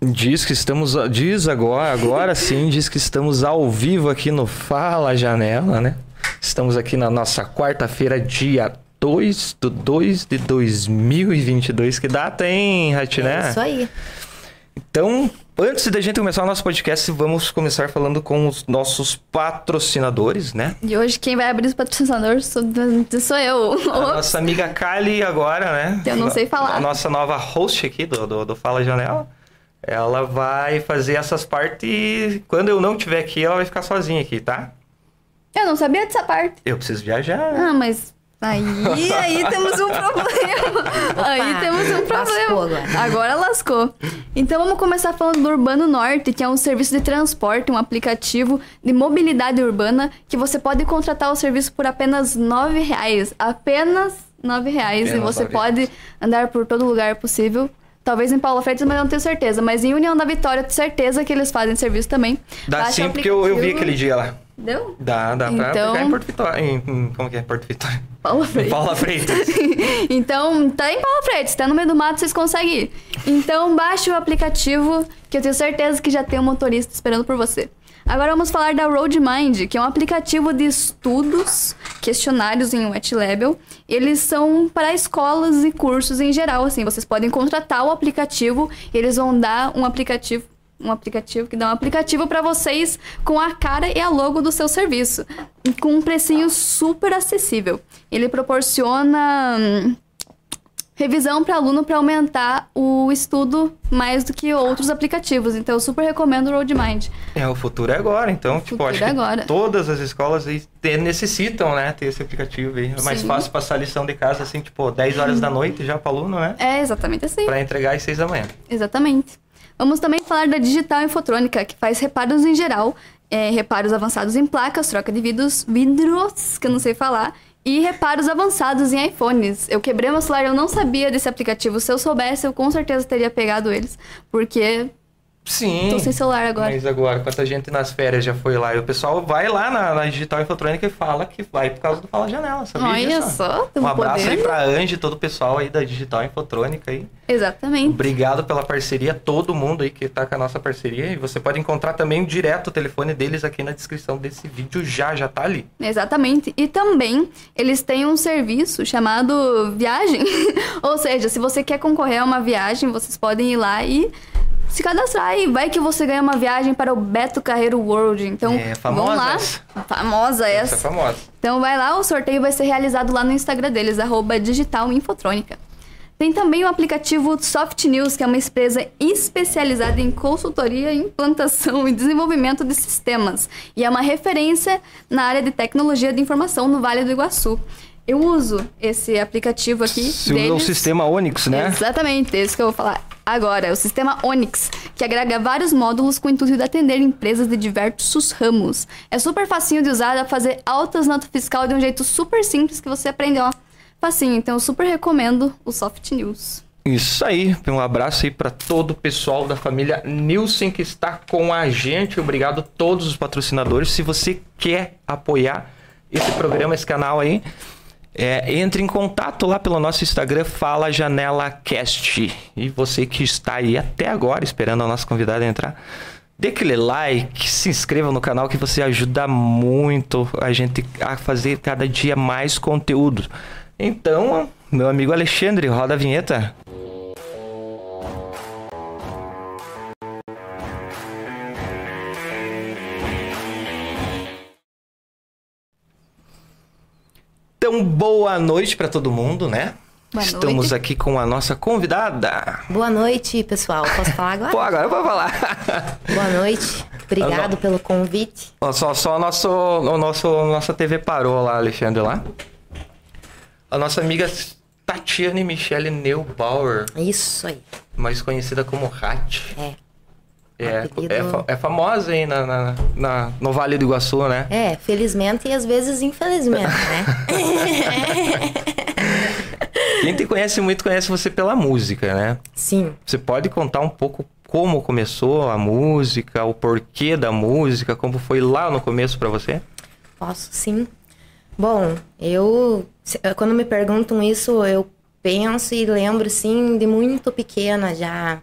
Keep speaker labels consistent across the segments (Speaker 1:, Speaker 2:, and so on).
Speaker 1: Diz que estamos. Diz agora, agora sim, diz que estamos ao vivo aqui no Fala Janela, né? Estamos aqui na nossa quarta-feira, dia 2 de 2 de 2022. Que data, hein, Ratiné?
Speaker 2: É isso aí.
Speaker 1: Então, antes da gente começar o nosso podcast, vamos começar falando com os nossos patrocinadores, né?
Speaker 3: E hoje quem vai abrir os patrocinadores sou, sou eu.
Speaker 1: A nossa amiga Kali agora, né?
Speaker 3: Eu não sei falar.
Speaker 1: A nossa nova host aqui do, do, do Fala Janela. Ela vai fazer essas partes e quando eu não estiver aqui, ela vai ficar sozinha aqui, tá?
Speaker 3: Eu não sabia dessa parte.
Speaker 1: Eu preciso viajar.
Speaker 3: Ah, mas aí, aí temos um problema. Aí temos um problema.
Speaker 2: Lascou agora.
Speaker 3: Agora lascou. Então vamos começar falando do Urbano Norte, que é um serviço de transporte, um aplicativo de mobilidade urbana que você pode contratar o serviço por apenas 9 reais. Apenas 9 reais. E
Speaker 1: Apenas
Speaker 3: você
Speaker 1: nove
Speaker 3: pode andar por todo lugar possível. Talvez em Paulo Freitas, mas eu não tenho certeza. Mas em União da Vitória, eu tenho certeza que eles fazem serviço também.
Speaker 1: Dá
Speaker 3: Baixa
Speaker 1: sim, porque eu, eu vi aquele dia lá.
Speaker 3: Deu?
Speaker 1: Dá, dá pra
Speaker 3: Então-
Speaker 1: pegar em Porto Vitória. Em, em- como que é? Porto Vitória?
Speaker 3: Paulo
Speaker 1: Em
Speaker 3: Freitas.
Speaker 1: Paula Freitas.
Speaker 3: então, tá em Paulo Freitas, tá no meio do mato, vocês conseguem ir. Então, baixe o aplicativo, que eu tenho certeza que já tem um motorista esperando por você. Agora vamos falar da RoadMind, que é um aplicativo de estudos, questionários em wet level. Eles são para escolas e cursos em geral, assim, vocês podem contratar o aplicativo, eles vão dar um aplicativo um aplicativo que dá um aplicativo para vocês com a cara e a logo do seu serviço, com um precinho super acessível. Ele proporciona hum, revisão para aluno para aumentar o estudo mais do que outros aplicativos. Então eu super recomendo o RoadMind.
Speaker 1: É, o futuro é agora, então, tipo,
Speaker 3: futuro
Speaker 1: acho
Speaker 3: é
Speaker 1: que
Speaker 3: agora.
Speaker 1: todas as escolas necessitam, né, ter esse aplicativo aí. É mais
Speaker 3: Sim.
Speaker 1: fácil passar a lição de casa, assim, tipo, 10 horas da noite já pro aluno, né?
Speaker 3: É exatamente assim.
Speaker 1: Pra entregar às 6 da manhã.
Speaker 3: Exatamente. Vamos também falar da Digital Infotrônica, que faz reparos em geral, é, reparos avançados em placas, troca de vidros, vidros, que eu não sei falar, e reparos avançados em iPhones. Eu quebrei meu celular, eu não sabia desse aplicativo. Se eu soubesse, eu com certeza teria pegado eles, porque
Speaker 1: Sim.
Speaker 3: tô sem celular agora.
Speaker 1: Mas agora, quanta gente nas férias já foi lá? E o pessoal vai lá na, na Digital Infotrônica e fala que vai por causa do Fala Janela, sabia
Speaker 3: Olha
Speaker 1: disso?
Speaker 3: só,
Speaker 1: Um abraço aí
Speaker 3: podendo.
Speaker 1: pra Angie e todo o pessoal aí da Digital Infotrônica aí.
Speaker 3: Exatamente.
Speaker 1: Obrigado pela parceria, todo mundo aí que tá com a nossa parceria. E você pode encontrar também direto o telefone deles aqui na descrição desse vídeo já, já tá ali.
Speaker 3: Exatamente. E também eles têm um serviço chamado Viagem. Ou seja, se você quer concorrer a uma viagem, vocês podem ir lá e se cadastrar. E vai que você ganha uma viagem para o Beto Carreiro World. Então,
Speaker 1: É, famosa
Speaker 3: vamos lá. Famosa
Speaker 1: Essa
Speaker 3: essa.
Speaker 1: é famosa.
Speaker 3: Então vai lá, o sorteio vai ser realizado lá no Instagram deles, arroba Digital Infotrônica. Tem também o aplicativo Soft News, que é uma empresa especializada em consultoria, implantação e desenvolvimento de sistemas. E é uma referência na área de tecnologia de informação no Vale do Iguaçu. Eu uso esse aplicativo aqui.
Speaker 1: Se usa o
Speaker 3: deles.
Speaker 1: sistema Onix, né?
Speaker 3: Exatamente, é isso que eu vou falar agora. É o sistema Onyx, que agrega vários módulos com o intuito de atender empresas de diversos ramos. É super facinho de usar, dá pra fazer altas notas fiscal de um jeito super simples que você aprende, ó. Facinho, então eu super recomendo o Soft News.
Speaker 1: Isso aí, um abraço aí para todo o pessoal da família Nilson que está com a gente. Obrigado a todos os patrocinadores. Se você quer apoiar esse programa, esse canal aí, é, entre em contato lá pelo nosso Instagram, Fala Janela Cast. E você que está aí até agora esperando a nossa convidada entrar, dê aquele like, se inscreva no canal que você ajuda muito a gente a fazer cada dia mais conteúdo. Então, meu amigo Alexandre, roda a vinheta. Então, boa noite para todo mundo, né?
Speaker 3: Boa
Speaker 1: Estamos
Speaker 3: noite.
Speaker 1: aqui com a nossa convidada.
Speaker 2: Boa noite, pessoal. Posso falar agora?
Speaker 1: Pô, agora eu vou falar.
Speaker 2: Boa noite. Obrigado pelo convite.
Speaker 1: Só só o nosso, o nosso, nossa TV parou lá, Alexandre, lá. A nossa amiga Tatiane Michele Neubauer,
Speaker 2: Isso aí.
Speaker 1: mais conhecida como Hat.
Speaker 2: É.
Speaker 1: É, é, fa- é famosa aí na, na, na- no Vale do Iguaçu, né?
Speaker 2: É, felizmente e às vezes infelizmente, né?
Speaker 1: Quem te conhece muito conhece você pela música, né?
Speaker 2: Sim.
Speaker 1: Você pode contar um pouco como começou a música, o porquê da música, como foi lá no começo pra você?
Speaker 2: Posso sim. Bom, eu se- quando me perguntam isso, eu penso e lembro sim de muito pequena já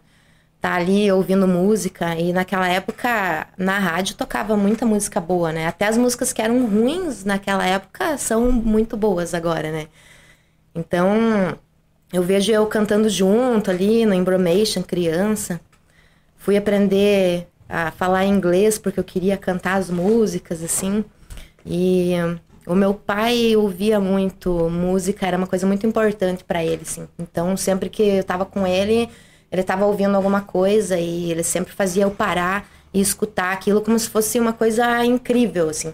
Speaker 2: tá ali ouvindo música. E naquela época, na rádio tocava muita música boa, né? Até as músicas que eram ruins naquela época são muito boas agora, né? Então, eu vejo eu cantando junto ali no Embromation, criança. Fui aprender a falar inglês porque eu queria cantar as músicas, assim. E o meu pai ouvia muito música, era uma coisa muito importante para ele, assim. Então, sempre que eu tava com ele, ele tava ouvindo alguma coisa e ele sempre fazia eu parar e escutar aquilo como se fosse uma coisa incrível, assim.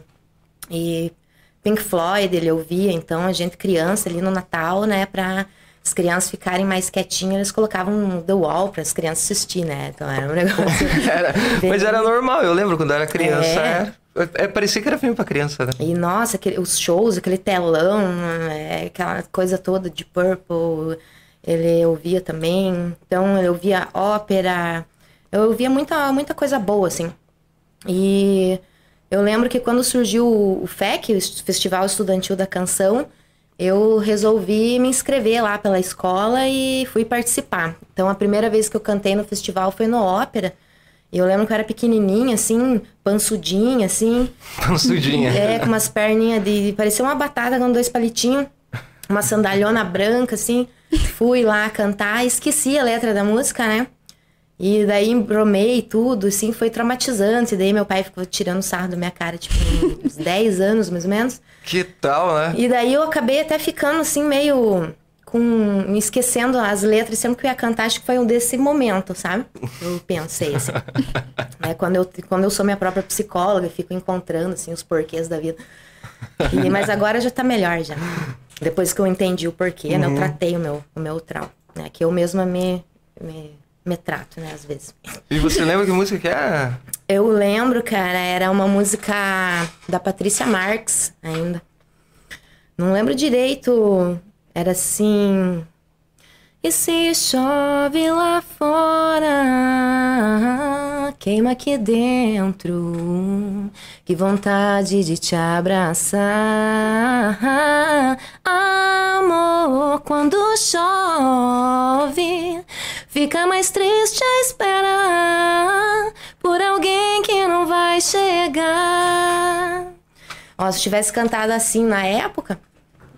Speaker 2: E Pink Floyd ele ouvia, então a gente criança ali no Natal, né, pra as crianças ficarem mais quietinhas, eles colocavam The Wall para as crianças assistir, né? Então era um negócio.
Speaker 1: Era, mas era normal, eu lembro quando eu era criança.
Speaker 2: É.
Speaker 1: Era, é, parecia que era filme pra criança, né?
Speaker 2: E nossa, aquele, os shows, aquele telão, é, aquela coisa toda de Purple, ele ouvia também. Então eu ouvia ópera, eu ouvia muita, muita coisa boa, assim. E eu lembro que quando surgiu o FEC, o Festival Estudantil da Canção, eu resolvi me inscrever lá pela escola e fui participar. Então a primeira vez que eu cantei no festival foi no ópera. E eu lembro que eu era pequenininha, assim, pançudinha, assim.
Speaker 1: Pançudinha.
Speaker 2: É, com umas perninhas de. parecia uma batata com dois palitinhos. Uma sandalhona branca, assim. Fui lá cantar, esqueci a letra da música, né? E daí embromei tudo, assim, foi traumatizante. Daí meu pai ficou tirando sarro da minha cara, tipo, uns 10 anos mais ou menos.
Speaker 1: Que tal, né?
Speaker 2: E daí eu acabei até ficando assim, meio com. esquecendo as letras, sempre que eu ia cantar, acho que foi um desse momento, sabe? Eu pensei assim. é quando eu, quando eu sou minha própria psicóloga, eu fico encontrando assim, os porquês da vida. E- mas agora já tá melhor já. Depois que eu entendi o porquê, né? Eu tratei o meu, o meu trauma. Né? Que eu mesma me, me, me trato, né, às vezes.
Speaker 1: E você lembra que música que é?
Speaker 2: Eu lembro, cara, era uma música da Patrícia Marx ainda. Não lembro direito. Era assim. E se chove lá fora, queima aqui dentro. Que vontade de te abraçar. Amor, quando chove, fica mais triste a esperar por alguém que não vai chegar. Ó, se tivesse cantado assim na época,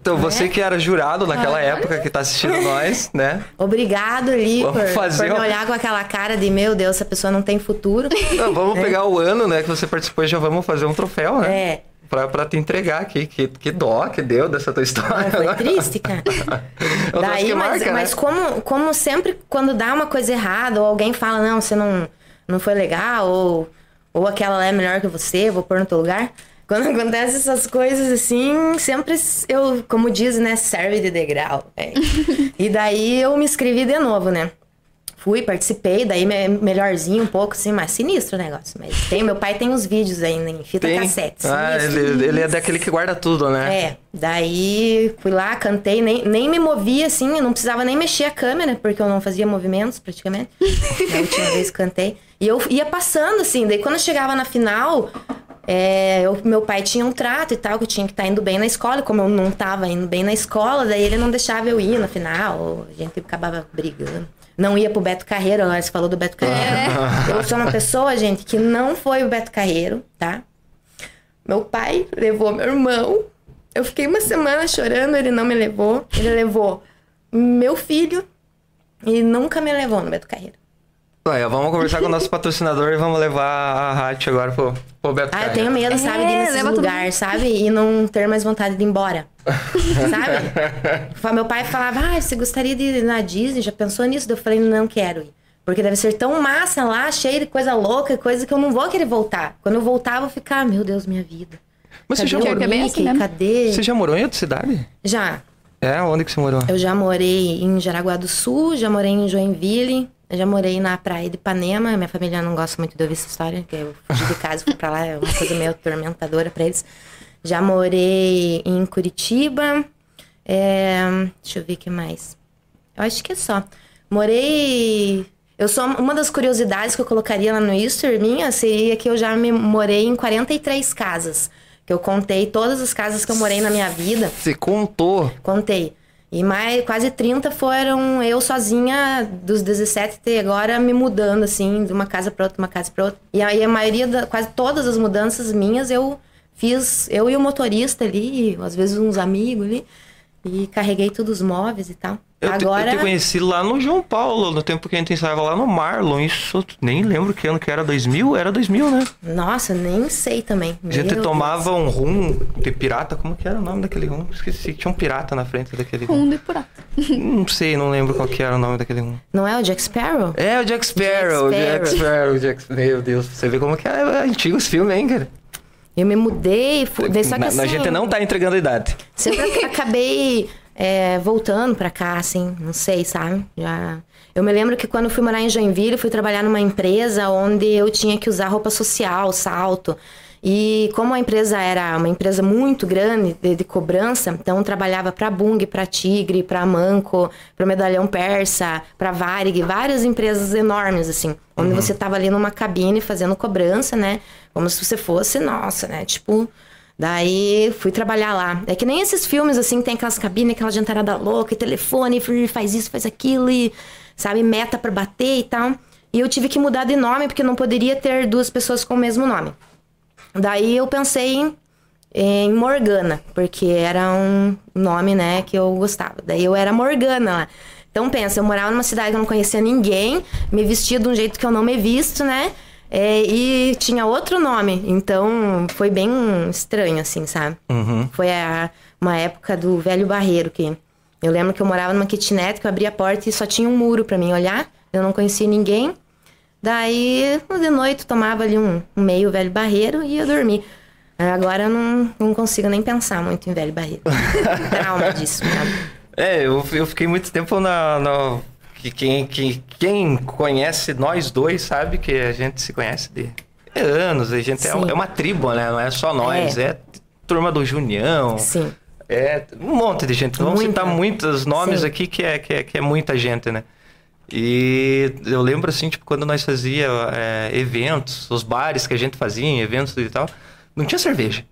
Speaker 1: Então, você
Speaker 2: É?
Speaker 1: que era jurado naquela época, que tá assistindo nós, né?
Speaker 2: obrigado
Speaker 1: Vamos
Speaker 2: por,
Speaker 1: fazer
Speaker 2: por me olhar com aquela cara de meu Deus, essa pessoa não tem futuro.
Speaker 1: Não, vamos pegar o ano, né, que você participou e já vamos fazer um troféu, né?
Speaker 2: É.
Speaker 1: Pra, pra te entregar aqui. Que, que dó que deu dessa tua história.
Speaker 2: Foi triste, cara.
Speaker 1: É
Speaker 2: Daí, mas,
Speaker 1: marca, né?
Speaker 2: mas como, como sempre, quando dá uma coisa errada, ou alguém fala, não, você não, não foi legal, ou, ou aquela lá é melhor que você, vou pôr no teu lugar. Quando acontecem essas coisas assim, sempre eu, como diz, né, serve de degrau. é. e daí eu me inscrevi de novo, né? Fui, participei, daí me- melhorzinho um pouco, assim, mais sinistro o negócio. Mas tem, meu pai tem os vídeos ainda em fita
Speaker 1: Tem?
Speaker 2: cassete.
Speaker 1: Ah, ele, ele é daquele que guarda tudo, né?
Speaker 2: É, daí fui lá, cantei, nem, nem me movia assim, eu não precisava nem mexer a câmera, porque eu não fazia movimentos praticamente. Na última vez que cantei. E eu ia passando, assim, daí quando eu chegava na final, é, eu- meu pai tinha um trato e tal, que eu tinha que estar indo bem na escola, e como eu não tava indo bem na escola, daí ele não deixava eu ir na final, a gente acabava brigando. Não ia pro Beto Carreiro, agora você falou do Beto Carreiro. Eu sou uma pessoa, gente, que não foi o Beto Carreiro, tá? Meu pai levou meu irmão. Eu fiquei uma semana chorando, ele não me levou. Ele levou meu filho e nunca me levou no Beto Carreiro.
Speaker 1: Olha, vamos conversar com o nosso patrocinador e vamos levar a Rádio agora pro, pro Beto
Speaker 2: Ah, eu
Speaker 1: Carreiro.
Speaker 2: tenho medo, sabe, de ir
Speaker 3: É, leva todo
Speaker 2: lugares, sabe? E não ter mais vontade de ir embora. sabe? Meu pai falava, ah, você gostaria de ir na Disney? Já pensou nisso? Daí Eu falei, não quero ir. Porque deve ser tão massa lá, cheio de coisa louca, coisa que eu não vou querer voltar. Quando eu voltar, eu vou ficar, meu Deus, minha vida.
Speaker 1: Mas você
Speaker 2: Cadê
Speaker 1: já,
Speaker 2: o
Speaker 3: Pior
Speaker 1: morou,
Speaker 3: que é
Speaker 2: Mickey?
Speaker 3: assim, né?
Speaker 2: Cadê?
Speaker 1: você já morou em outra cidade?
Speaker 2: Já.
Speaker 1: É, onde que você morou?
Speaker 2: Eu já morei em Jaraguá do Sul, já morei em Joinville, eu já morei na praia de Ipanema. Minha família não gosta muito de ouvir essa história, que eu fugi de casa e fui pra lá, é uma coisa meio atormentadora pra eles. Já morei em Curitiba. é, deixa eu ver o que mais. Eu acho que é só. Morei. Eu sou uma das curiosidades que eu colocaria lá no Easter minha seria que eu já me morei em 43 casas. Que eu contei todas as casas que eu morei na minha vida.
Speaker 1: Você contou.
Speaker 2: Contei. E mais quase 30 foram eu sozinha, dos 17 até agora, me mudando, assim, de uma casa para outra, uma casa para outra. E aí a maioria, da, quase todas as mudanças minhas, eu fiz, eu e o motorista ali, às vezes uns amigos ali, e carreguei todos os móveis e tal.
Speaker 1: Eu,
Speaker 2: agora...
Speaker 1: te, eu te conheci lá no João Paulo, no tempo que a gente ensaiava lá no Marlon. Isso nem lembro que ano que era, 2000? Era 2000, né?
Speaker 2: Nossa, nem sei também.
Speaker 1: A gente
Speaker 2: Meu
Speaker 1: tomava
Speaker 2: Deus.
Speaker 1: um rum de pirata. Como que era o nome daquele rum? Esqueci. Tinha um pirata na frente daquele rum.
Speaker 3: Fundo Um e purata.
Speaker 1: Não sei, não lembro qual que era o nome daquele rum.
Speaker 2: Não é o Jack Sparrow?
Speaker 1: É, o Jack Sparrow.
Speaker 2: Jack
Speaker 1: Jack Sparrow. Jack Meu Deus, você vê como que é, é antigos filmes, hein, cara?
Speaker 2: Eu me mudei, fu- daí só que
Speaker 1: Na-
Speaker 2: assim,
Speaker 1: a gente não tá entregando a idade.
Speaker 2: Sempre acabei é, voltando pra cá, assim, não sei, sabe? Já... Eu me lembro que quando fui morar em Joinville, eu fui trabalhar numa empresa onde eu tinha que usar roupa social, salto. E como a empresa era uma empresa muito grande de, de cobrança, então trabalhava para Bung, para Tigre, para Manco, para Medalhão Persa, para Varig, várias empresas enormes assim, onde você tava ali numa cabine fazendo cobrança, né? Como se você fosse, nossa, né? Tipo, Daí fui trabalhar lá. É que nem esses filmes, assim, tem aquelas cabines, aquela jantarada louca, e telefone, faz isso, faz aquilo, e, sabe, meta pra bater e tal. E eu tive que mudar de nome, porque não poderia ter duas pessoas com o mesmo nome. Daí eu pensei em, em Morgana, porque era um nome, né, que eu gostava. Daí eu era Morgana lá. Então pensa, eu morava numa cidade que eu não conhecia ninguém, me vestia de um jeito que eu não me visto, né? É, e tinha outro nome, então foi bem estranho, assim, sabe?
Speaker 1: Uhum.
Speaker 2: Foi a- uma época do velho barreiro que eu lembro que eu morava numa kitnet que eu abria a porta e só tinha um muro pra mim olhar. Eu não conhecia ninguém. Daí, de noite, eu tomava ali um, um meio velho barreiro e ia dormir. Agora eu não, não consigo nem pensar muito em velho barreiro. Trauma disso, sabe?
Speaker 1: É, eu, eu fiquei muito tempo na. na- que quem, quem, quem conhece nós dois sabe que a gente se conhece de anos. A gente é, é uma tribo, né? Não é só nós. É,
Speaker 2: É.
Speaker 1: turma do Junião.
Speaker 2: Sim.
Speaker 1: É um monte de gente. Vamos
Speaker 2: Muita.
Speaker 1: citar muitos nomes
Speaker 2: Sim.
Speaker 1: aqui que é, que, é, que é muita gente, né? E eu lembro assim, tipo, quando nós fazia é, eventos, os bares que a gente fazia eventos e tal, não tinha cerveja.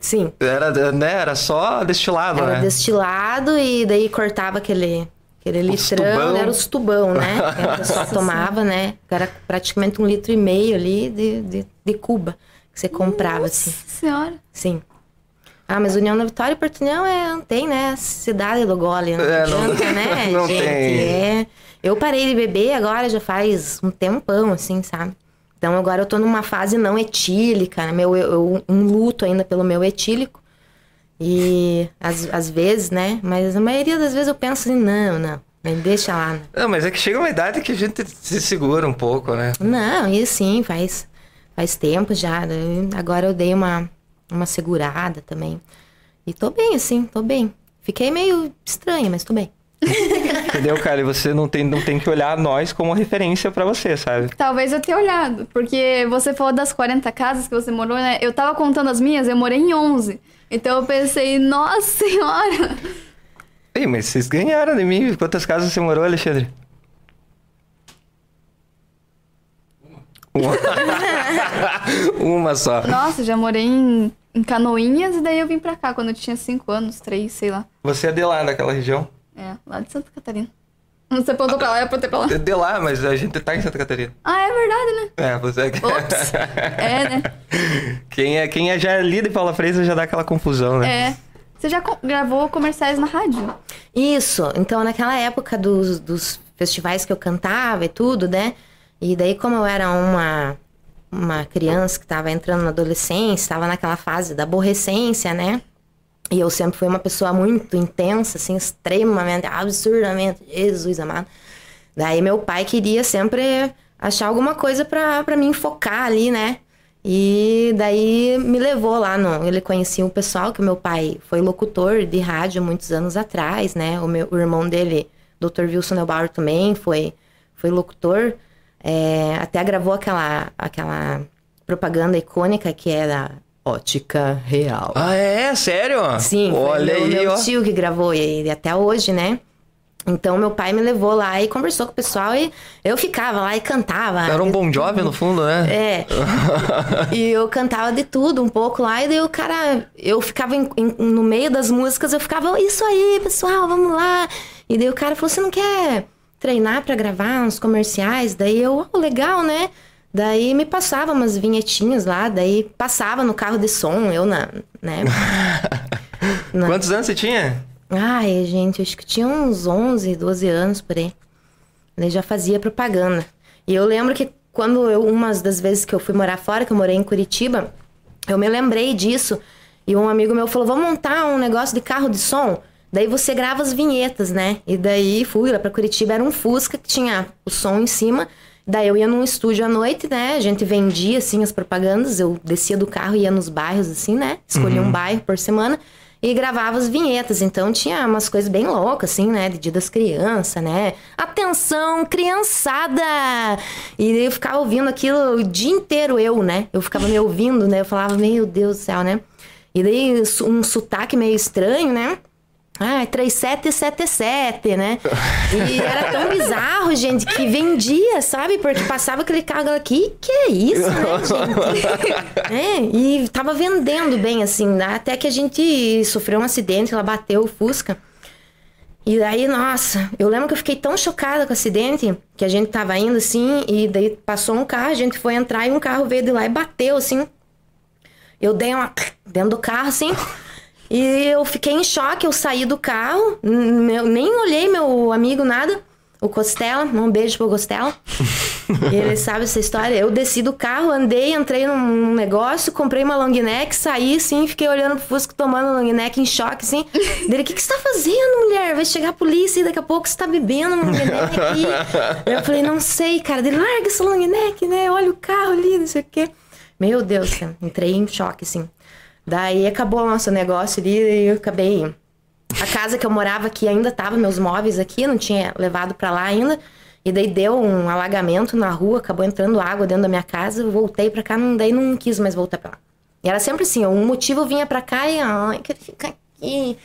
Speaker 2: Sim.
Speaker 1: Era, né, era só destilado,
Speaker 2: Era
Speaker 1: né?
Speaker 2: destilado e daí cortava aquele, aquele
Speaker 1: Os
Speaker 2: litrão,
Speaker 1: tubão.
Speaker 2: era os tubão, né? Que a pessoa tomava, né? Era praticamente um litro e meio ali de, de, de Cuba que você comprava, assim.
Speaker 3: Nossa senhora.
Speaker 2: Sim. Ah, mas União da Vitória e Portunhão é, não tem, né? Cidade do gole, não
Speaker 1: É, não-
Speaker 2: adianta, né,
Speaker 1: não
Speaker 2: gente?
Speaker 1: tem.
Speaker 2: É. Eu parei de beber agora já faz um tempão, assim, sabe? Então agora eu tô numa fase não etílica, né? Meu, eu, eu- um luto ainda pelo meu etílico. E às, às vezes, né? Mas a maioria das vezes eu penso assim, não, não, deixa lá. né?
Speaker 1: Não, mas é que chega uma idade que a gente se segura um pouco, né?
Speaker 2: Não, e sim, faz, faz tempo já. né? Agora eu dei uma, uma segurada também. E tô bem, assim, tô bem. Fiquei meio estranha, mas tô bem.
Speaker 1: Entendeu, cara? E você não tem, não tem que olhar nós como referência pra você, sabe?
Speaker 3: Talvez eu tenha olhado, porque você falou das 40 casas que você morou, né? Eu tava contando as minhas, eu morei em 11. Então eu pensei, nossa senhora!
Speaker 1: Ei, mas vocês ganharam de mim. Quantas casas você morou, Alexandre? Uma. Uma só.
Speaker 3: Nossa, já morei em, em Canoinhas e daí eu vim pra cá quando eu tinha 5 anos, 3, sei lá.
Speaker 1: Você é de lá, daquela região?
Speaker 3: É, lá de Santa Catarina. Você apontou pra lá, eu apontei pra lá.
Speaker 1: De lá, mas a gente tá em Santa Catarina.
Speaker 3: Ah, é verdade, né?
Speaker 1: É, você é...
Speaker 3: Ops. É, né?
Speaker 1: Quem é, quem é já ali de Paula Freire já dá aquela confusão, né?
Speaker 3: É. Você já co- gravou comerciais na rádio?
Speaker 2: Isso, então naquela época dos, dos festivais que eu cantava e tudo, né? E daí, como eu era uma, uma criança que estava entrando na adolescência, estava naquela fase da aborrecência, né? E eu sempre fui uma pessoa muito intensa, assim, extremamente, absurdamente, Jesus amado. Daí meu pai queria sempre achar alguma coisa pra mim focar ali, né? E daí me levou lá no. Ele conhecia um pessoal que meu pai foi locutor de rádio muitos anos atrás, né? O, meu, o irmão dele, Dr. Wilson Neubauer, também foi, foi locutor. É, até gravou aquela, aquela propaganda icônica que era Ótica Real.
Speaker 1: Ah, é? Sério?
Speaker 2: Sim,
Speaker 1: Olha
Speaker 2: meu,
Speaker 1: aí,
Speaker 2: meu
Speaker 1: ó.
Speaker 2: tio que gravou e, e até hoje, né? Então meu pai me levou lá e conversou com o pessoal e eu ficava lá e cantava.
Speaker 1: Era um bom jovem no fundo, né?
Speaker 2: É. e eu cantava de tudo um pouco lá, e daí o cara, eu ficava em- em- no meio das músicas, eu ficava, isso aí, pessoal, vamos lá. E daí o cara falou: você não quer treinar pra gravar uns comerciais? Daí eu, oh, legal, né? Daí me passava umas vinhetinhas lá, daí passava no carro de som, eu na, né? Na-
Speaker 1: Quantos anos você tinha?
Speaker 2: Ai, gente, acho que tinha uns 11, 12 anos por aí. Ele já fazia propaganda. E eu lembro que quando eu, umas das vezes que eu fui morar fora, que eu morei em Curitiba, eu me lembrei disso. E um amigo meu falou: vamos montar um negócio de carro de som. Daí você grava as vinhetas, né? E daí fui lá pra Curitiba, era um Fusca que tinha o som em cima. Daí eu ia num estúdio à noite, né? A gente vendia, assim, as propagandas. Eu descia do carro e ia nos bairros, assim, né? Escolhia um bairro por semana e gravava as vinhetas. Então tinha umas coisas bem loucas, assim, né? De dia das crianças, né? Atenção, criançada! E eu ficava ouvindo aquilo o dia inteiro, eu, né? Eu ficava me ouvindo, né? Eu falava, meu Deus do céu, né? E daí um sotaque meio estranho, né? Ah, 3777, né? E era tão bizarro, gente, que vendia, sabe? Porque passava aquele carro aqui, que é isso, né, gente? É, e tava vendendo bem, assim, né? até que a gente sofreu um acidente, ela bateu o Fusca. E daí, nossa, eu lembro que eu fiquei tão chocada com o acidente que a gente tava indo assim, e daí passou um carro, a gente foi entrar e um carro veio de lá e bateu, assim. Eu dei uma dentro do carro, assim. E eu fiquei em choque, eu saí do carro, nem olhei meu amigo, nada. O Costela, um beijo pro Costela. Ele sabe essa história. Eu desci do carro, andei, entrei num negócio, comprei uma long neck, saí, assim, fiquei olhando pro Fusco tomando long neck em choque, assim. Dele, o que, que você tá fazendo, mulher? Vai chegar a polícia e daqui a pouco você tá bebendo uma long neck aqui. eu falei, não sei, cara. Dele, larga essa long neck, né? Olha o carro ali, não sei o quê. Meu Deus, entrei em choque, assim. Daí acabou o nosso negócio ali e eu acabei. A casa que eu morava aqui ainda tava meus móveis aqui, não tinha levado pra lá ainda. E daí deu um alagamento na rua, acabou entrando água dentro da minha casa, voltei pra cá, não, daí não quis mais voltar pra lá. E era sempre assim, um motivo vinha pra cá e, ai, quero ficar aqui.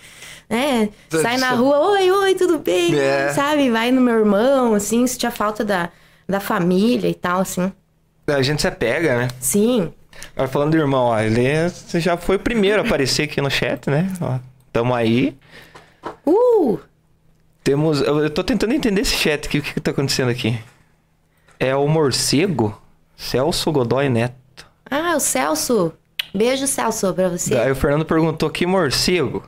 Speaker 2: né? sai na rua, oi, oi, tudo bem?
Speaker 1: É.
Speaker 2: Sabe? Vai no meu irmão, assim, sentia falta da, da família e tal, assim.
Speaker 1: A gente se apega, né?
Speaker 2: Sim.
Speaker 1: Agora falando do irmão, ó, ele é- já foi o primeiro a aparecer aqui no chat, né? Ó, tamo aí.
Speaker 2: Uh!
Speaker 1: Temos. Eu, eu tô tentando entender esse chat aqui, o que, que tá acontecendo aqui? É o morcego? Celso Godoy Neto.
Speaker 2: Ah, o Celso. Beijo, Celso, pra você.
Speaker 1: Aí o Fernando perguntou que morcego.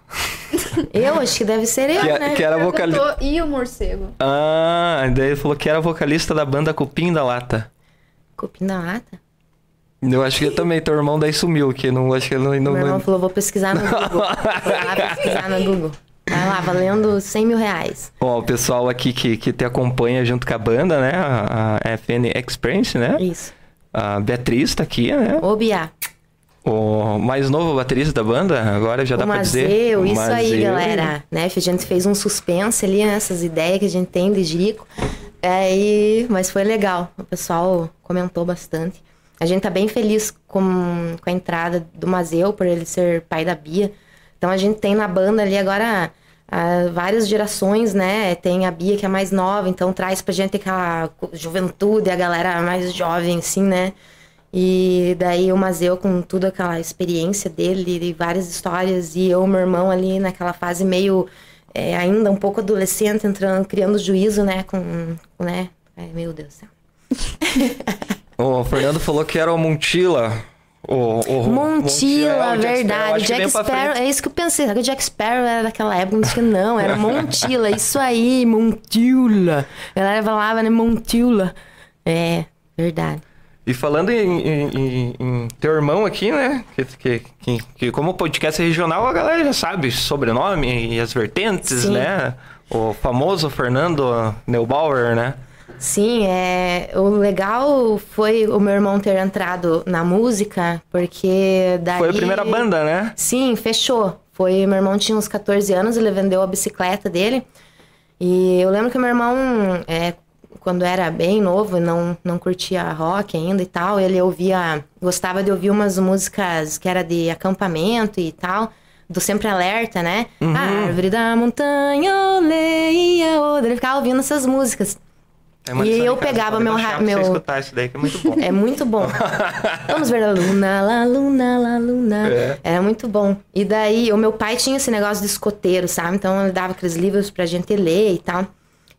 Speaker 2: Eu acho que deve ser eu,
Speaker 1: Que,
Speaker 2: né?
Speaker 1: que era vocalista.
Speaker 3: E o morcego?
Speaker 1: Ah, daí ele falou que era vocalista da banda Cupim da Lata.
Speaker 2: Cupim da lata?
Speaker 1: Eu acho que ele também, teu irmão daí sumiu, que não acho que ele não. não,
Speaker 2: Meu irmão
Speaker 1: não...
Speaker 2: falou, vou pesquisar no Google. Vou lá pesquisar no Google. Vai lá, valendo 100 mil reais.
Speaker 1: Ó, o pessoal aqui que, que te acompanha junto com a banda, né? A, a FN Experience, né?
Speaker 2: Isso.
Speaker 1: A Beatriz tá aqui, né?
Speaker 2: Ô, Bia.
Speaker 1: O mais novo baterista da banda, agora já dá
Speaker 2: o
Speaker 1: pra dizer.
Speaker 2: Mazeu,
Speaker 1: O
Speaker 2: isso aí,
Speaker 1: Mazeu.
Speaker 2: galera. Né? A gente fez um suspense ali, né? essas ideias que a gente tem de Jico. É, e... Mas foi legal. O pessoal comentou bastante. A gente tá bem feliz com, com a entrada do Mazeu, por ele ser pai da Bia. Então a gente tem na banda ali agora ah, várias gerações, né? Tem a Bia que é mais nova, então traz pra gente aquela juventude, a galera mais jovem, assim, né? E daí o Mazeu com toda aquela experiência dele e várias histórias, e eu, meu irmão, ali naquela fase meio é, ainda um pouco adolescente, entrando, criando juízo, né? Com. né? Ai, meu Deus do céu.
Speaker 1: O Fernando falou que era o Montila. O, o,
Speaker 2: Montila,
Speaker 1: é Jack Sparrow.
Speaker 2: verdade. Jack Sparrow, é isso que eu pensei. Será que o Jack Sparrow era daquela época? Não não, era Montila, isso aí, Montila. A galera falava, né? Montila. É, verdade.
Speaker 1: E falando em, em- em- em teu irmão aqui, né? Que, que, que, que como podcast é regional, a galera já sabe sobrenome e as vertentes,
Speaker 2: Sim.
Speaker 1: né? O famoso Fernando Neubauer, né?
Speaker 2: Sim, é, o legal foi o meu irmão ter entrado na música, porque daí...
Speaker 1: Foi a primeira banda, né?
Speaker 2: Sim, fechou. Foi, meu irmão tinha uns 14 anos, ele vendeu a bicicleta dele. E eu lembro que meu irmão, é, quando era bem novo, não, não curtia rock ainda e tal, ele ouvia, gostava de ouvir umas músicas que era de acampamento e tal, do Sempre Alerta, né? A árvore da montanha, oleia, outra. Ele ficava ouvindo essas músicas.
Speaker 1: É
Speaker 2: E eu pegava meu
Speaker 1: pra você
Speaker 2: meu-
Speaker 1: escutar isso daí, que é muito bom.
Speaker 2: É muito bom. Vamos ver a luna, la luna, la luna.
Speaker 1: É.
Speaker 2: Era muito bom. E daí, o meu pai tinha esse negócio de escoteiro, sabe? Então ele dava aqueles livros pra gente ler e tal.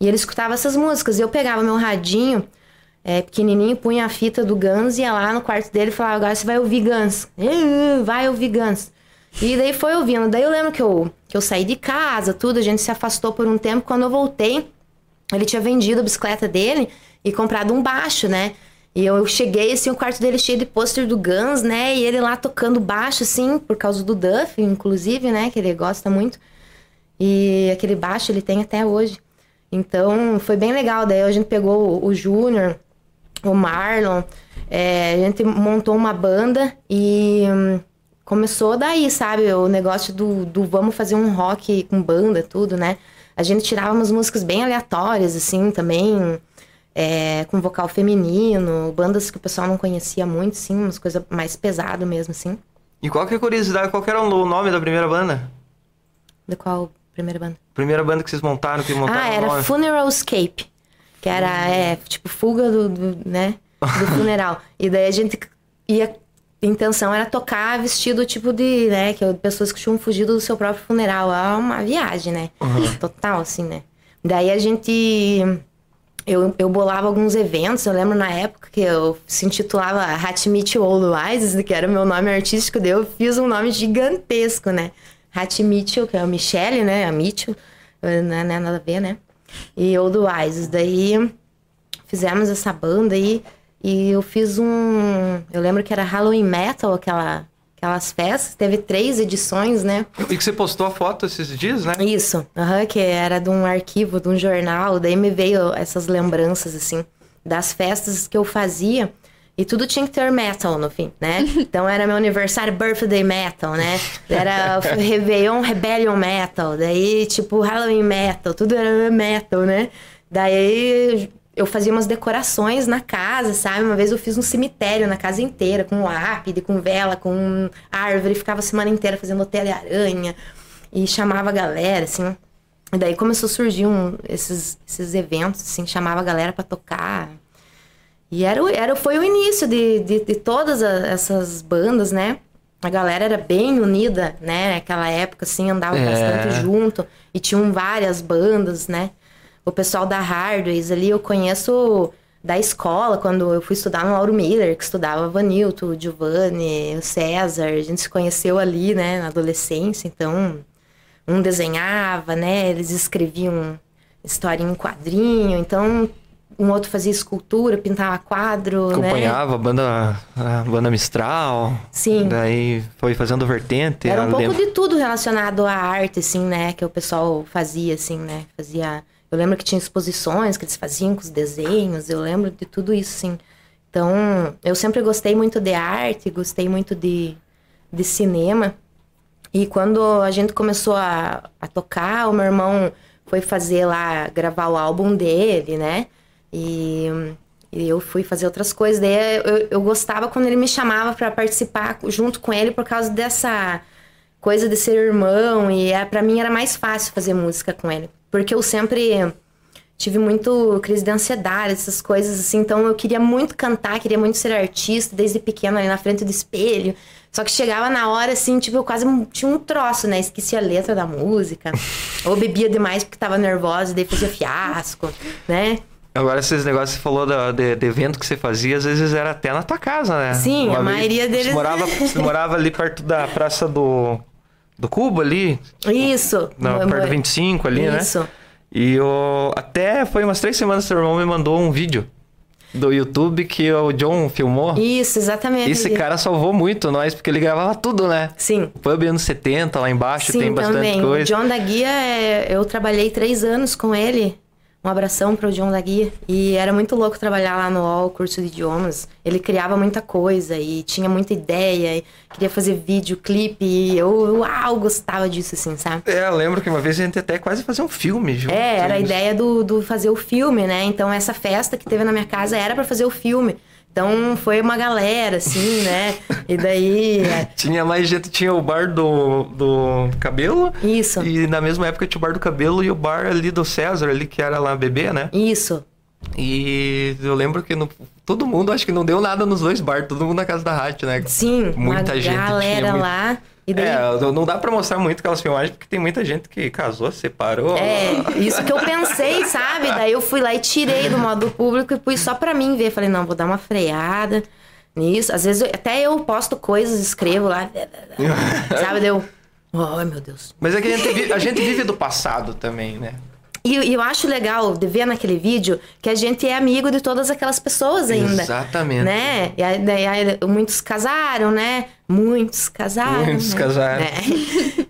Speaker 2: E ele escutava essas músicas. E eu pegava meu radinho, é, pequenininho, punha a fita do Guns, ia lá no quarto dele e falava: agora você vai ouvir Guns. "Eh, Vai ouvir Guns. E daí foi ouvindo. Daí eu lembro que eu, que eu saí de casa, tudo, a gente se afastou por um tempo. Quando eu voltei, ele tinha vendido a bicicleta dele e comprado um baixo, né? E eu cheguei, assim, o quarto dele cheio de pôster do Guns, né? E ele lá tocando baixo, assim, por causa do Duff, inclusive, né? Que ele gosta muito. E aquele baixo ele tem até hoje. Então, foi bem legal. Daí a gente pegou o- Júnior, o Marlon, é, a gente montou uma banda e hum, começou daí, sabe? O negócio do, do vamos fazer um rock com banda, tudo, né? A gente tirava umas músicas bem aleatórias, assim, também, é, com vocal feminino, bandas que o pessoal não conhecia muito, assim, umas coisas mais pesadas mesmo, assim.
Speaker 1: E qual que é a curiosidade? Qual que era o nome da primeira banda?
Speaker 2: De qual primeira banda?
Speaker 1: Primeira banda que vocês montaram, que montaram
Speaker 2: Ah, era
Speaker 1: nome?
Speaker 2: Funeralscape. Que era, é, tipo, fuga do, do, né, do funeral. e daí a gente ia... Intenção era tocar vestido tipo de, né, que pessoas que tinham fugido do seu próprio funeral. É uma viagem, né? Total, assim, né? Daí a gente... Eu, eu bolava alguns eventos, eu lembro na época que eu se intitulava Hatmit Old Wise, que era o meu nome artístico, daí eu fiz um nome gigantesco, né? Hatmitchell, que é o Michele, né? A Mitchell, eh, não é é nada a ver, né? E Old Wise, daí fizemos essa banda aí e eu fiz um... Eu lembro que era Halloween Metal, aquela, aquelas festas, teve três edições, né?
Speaker 1: E que você postou a foto esses dias, né?
Speaker 2: Isso, aham, que era de um arquivo, de um jornal, daí me veio essas lembranças, assim, das festas que eu fazia. E tudo tinha que ter metal no fim, né? Então era meu aniversário birthday metal, né? Era Réveillon Rebellion metal, daí tipo Halloween metal, tudo era metal, né? Daí eu fazia umas decorações na casa, sabe? Uma vez eu fiz um cemitério na casa inteira, com lápide, com vela, com árvore, ficava a semana inteira fazendo hotel de aranha e chamava a galera, assim. E daí começou a surgir um, esses, esses eventos, assim, chamava a galera pra tocar. E era, era, foi o início de, de, de todas a- essas bandas, né? A galera era bem unida, né? Naquela época, assim, andava
Speaker 1: É.
Speaker 2: bastante junto. E tinham várias bandas, né? O pessoal da Hardways ali, eu conheço da escola, quando eu fui estudar no Lauro Miller, que estudava Vanilto, Giovanni, o César. A gente se conheceu ali, né? Na adolescência, então... Um desenhava, né? Eles escreviam história em quadrinho. Então, um outro fazia escultura, pintava quadro, né?
Speaker 1: Acompanhava a banda, a banda Mistral.
Speaker 2: Sim.
Speaker 1: Daí foi fazendo vertente.
Speaker 2: Era um pouco
Speaker 1: lembro-
Speaker 2: de tudo relacionado à arte, assim, né? Que o pessoal fazia, assim, né? Fazia... Eu lembro que tinha exposições que eles faziam com os desenhos. Eu lembro de tudo isso, sim. Então, eu sempre gostei muito de arte, gostei muito de, de cinema. E quando a gente começou a, a tocar, o meu irmão foi fazer lá, gravar o álbum dele, né? E, e eu fui fazer outras coisas. Daí eu, eu gostava quando ele me chamava para participar junto com ele por causa dessa coisa de ser irmão. E é, para mim era mais fácil fazer música com ele. Porque eu sempre tive muito crise de ansiedade, essas coisas assim. Então eu queria muito cantar, queria muito ser artista desde pequena ali na frente do espelho. Só que chegava na hora assim, tipo, eu quase tinha um troço, né? Esquecia a letra da música. ou bebia demais porque tava nervosa, daí fazia fiasco, né?
Speaker 1: Agora, esses negócios que você falou de, de evento que você fazia, às vezes era até na tua casa, né?
Speaker 2: Sim, a
Speaker 1: vez
Speaker 2: maioria deles-
Speaker 1: Você morava, você morava ali perto da Praça do, do Cubo, ali,
Speaker 2: Isso.
Speaker 1: na, perto do
Speaker 2: mo-
Speaker 1: 25 ali, né?
Speaker 2: Isso.
Speaker 1: E eu, até foi umas três semanas seu irmão me mandou um vídeo do YouTube que o John filmou.
Speaker 2: Isso, exatamente.
Speaker 1: Esse cara salvou muito nós, porque ele gravava tudo, né?
Speaker 2: Sim.
Speaker 1: Pub anos 70, lá embaixo
Speaker 2: Sim,
Speaker 1: tem bastante
Speaker 2: também.
Speaker 1: coisa.
Speaker 2: O John da Guia, é, eu trabalhei três anos com ele. Um abração pro John da Guia. E era muito louco trabalhar lá no UOL, curso de idiomas. Ele criava muita coisa e tinha muita ideia. E queria fazer vídeo, clipe. E eu, uau, gostava disso, assim, sabe?
Speaker 1: É, eu lembro que uma vez a gente até quase fazia um filme junto.
Speaker 2: É, era a ideia do, do fazer o filme, né? Então essa festa que teve na minha casa era pra fazer o filme. Então foi uma galera, assim, né? E daí. é,
Speaker 1: Tinha mais gente, tinha o bar do, do cabelo.
Speaker 2: Isso.
Speaker 1: E na mesma época tinha o bar do cabelo e o bar ali do César, ali que era lá bebê, né?
Speaker 2: Isso.
Speaker 1: E eu lembro que no- todo mundo, acho que não deu nada nos dois bar, todo mundo na casa da rádio, né?
Speaker 2: Sim,
Speaker 1: Muita gente
Speaker 2: galera
Speaker 1: tinha muito-
Speaker 2: lá. Daí,
Speaker 1: É, não dá pra mostrar muito aquelas filmagens, porque tem muita gente que casou, separou.
Speaker 2: É, isso que eu pensei, sabe? Daí eu fui lá e tirei do modo público e pus só pra mim ver. Falei, não, vou dar uma freada nisso. Às vezes eu- até eu posto coisas, escrevo lá, sabe? Deu. Ai, meu Deus.
Speaker 1: Mas é que a gente, vi- a gente vive do passado também, né?
Speaker 2: E, eu acho legal de ver naquele vídeo que a gente é amigo de todas aquelas pessoas ainda.
Speaker 1: Exatamente.
Speaker 2: Né? E aí, daí, aí muitos casaram, né? Muitos casaram.
Speaker 1: Muitos
Speaker 2: né?
Speaker 1: casaram.
Speaker 2: É.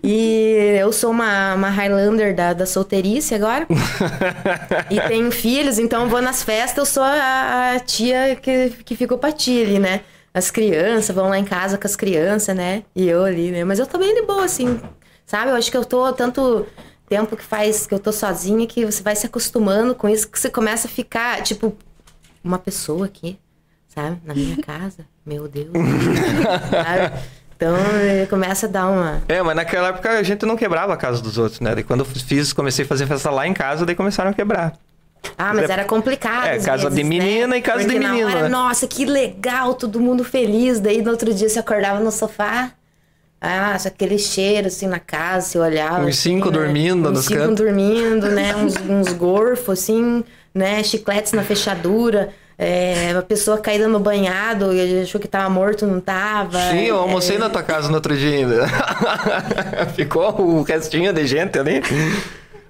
Speaker 2: E eu sou uma, uma Highlander da, da solteirice agora. e tenho filhos, então eu vou nas festas, eu sou a, a tia que, que ficou pra tia ali, né? As crianças vão lá em casa com as crianças, né? E eu ali, né? Mas eu tô bem de boa, assim. Sabe? Eu acho que eu tô tanto tempo que faz que eu tô sozinha que você vai se acostumando com isso, que você começa a ficar, tipo, uma pessoa aqui, sabe? Na minha casa. Meu Deus. sabe? Então começa a dar uma.
Speaker 1: É, mas naquela época a gente não quebrava a casa dos outros, né? Daí quando eu fiz, comecei a fazer festa lá em casa, daí começaram a quebrar.
Speaker 2: Ah, mas era complicado.
Speaker 1: É, casa de
Speaker 2: vezes,
Speaker 1: menina
Speaker 2: né?
Speaker 1: e casa de
Speaker 2: Porque
Speaker 1: menino,
Speaker 2: Na hora,
Speaker 1: né?
Speaker 2: Nossa, que legal, todo mundo feliz. Daí no outro dia você acordava no sofá. Ah, aquele cheiro assim na casa, você olhava.
Speaker 1: Uns cinco
Speaker 2: assim, né?
Speaker 1: dormindo
Speaker 2: Uns
Speaker 1: nos
Speaker 2: cinco
Speaker 1: cantos.
Speaker 2: dormindo, né? Uns, uns gorfos, assim, né? Chicletes na fechadura. É, uma pessoa caída no banhado e achou que tava morto, não tava.
Speaker 1: Sim, eu
Speaker 2: É,
Speaker 1: almocei na tua casa no outro dia ainda. Ficou o restinho de gente ali.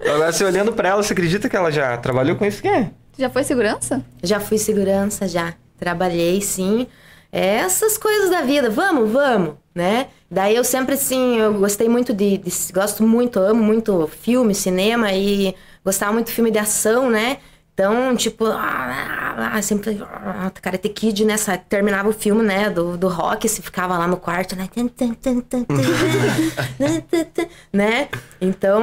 Speaker 1: Agora, você olhando pra ela, você acredita que ela já trabalhou com isso aqui?
Speaker 3: Já foi segurança?
Speaker 2: Já fui segurança, já. Trabalhei, sim. É Essas coisas da vida. Vamos, vamos, né? Daí eu sempre, assim, eu gostei muito de... de- gosto muito, amo muito filme, cinema e gostava muito de filme de ação, né? Então, tipo, ah, ah, ah, sempre ah, Karate Kid, né? Terminava o filme, né? Do, do rock, você ficava lá no quarto, né? Né? Então,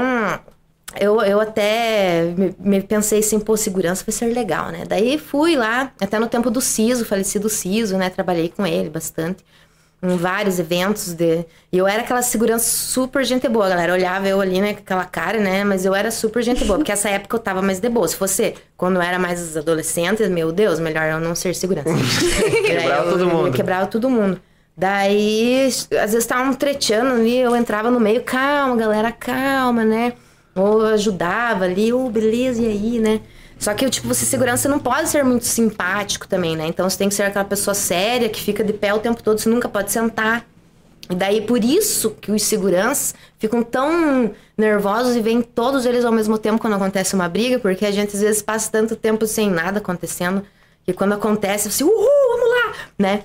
Speaker 2: eu, eu até me, me pensei assim, pô, segurança vai ser legal, né? Daí fui lá, até no tempo do Ciso, falecido Ciso, né? Trabalhei com ele bastante, em vários eventos. De... E eu era aquela segurança super gente boa, galera. Olhava eu ali, né, com aquela cara, né? Mas eu era super gente boa, porque essa época eu tava mais de boa. Se fosse quando eu era mais adolescente, meu Deus, melhor eu não ser segurança.
Speaker 1: Quebrava
Speaker 2: eu-
Speaker 1: todo mundo.
Speaker 2: Quebrava todo mundo. Daí, às vezes estavam treteando ali, eu entrava no meio, calma, galera, calma, né? Ou eu ajudava ali, ô, beleza, e aí, né? Só que, tipo, você segurança não pode ser muito simpático também, né? Então você tem que ser aquela pessoa séria, que fica de pé o tempo todo, você nunca pode sentar. E daí, por isso que os seguranças ficam tão nervosos e vêm todos eles ao mesmo tempo quando acontece uma briga, porque a gente às vezes passa tanto tempo sem nada acontecendo, que quando acontece, você, uhul, vamos lá, né?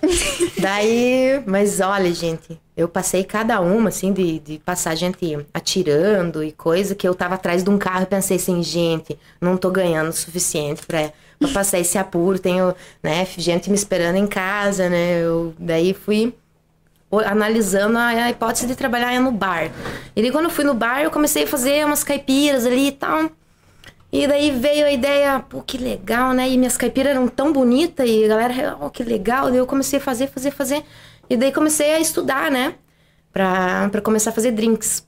Speaker 2: daí, mas olha, gente, eu passei cada uma, assim, de, de passar gente atirando e coisa, que eu tava atrás de um carro e pensei assim, gente, não tô ganhando o suficiente pra, pra passar esse apuro, tenho, né, gente me esperando em casa, né? Eu, daí fui analisando a, a hipótese de trabalhar no bar. E daí quando eu fui no bar, eu comecei a fazer umas caipiras ali e tal. E daí veio a ideia, pô, que legal, né? E minhas caipiras eram tão bonitas e a galera, oh, que legal. Daí eu comecei a fazer, fazer, fazer. E daí comecei a estudar, né? Pra, pra começar a fazer drinks.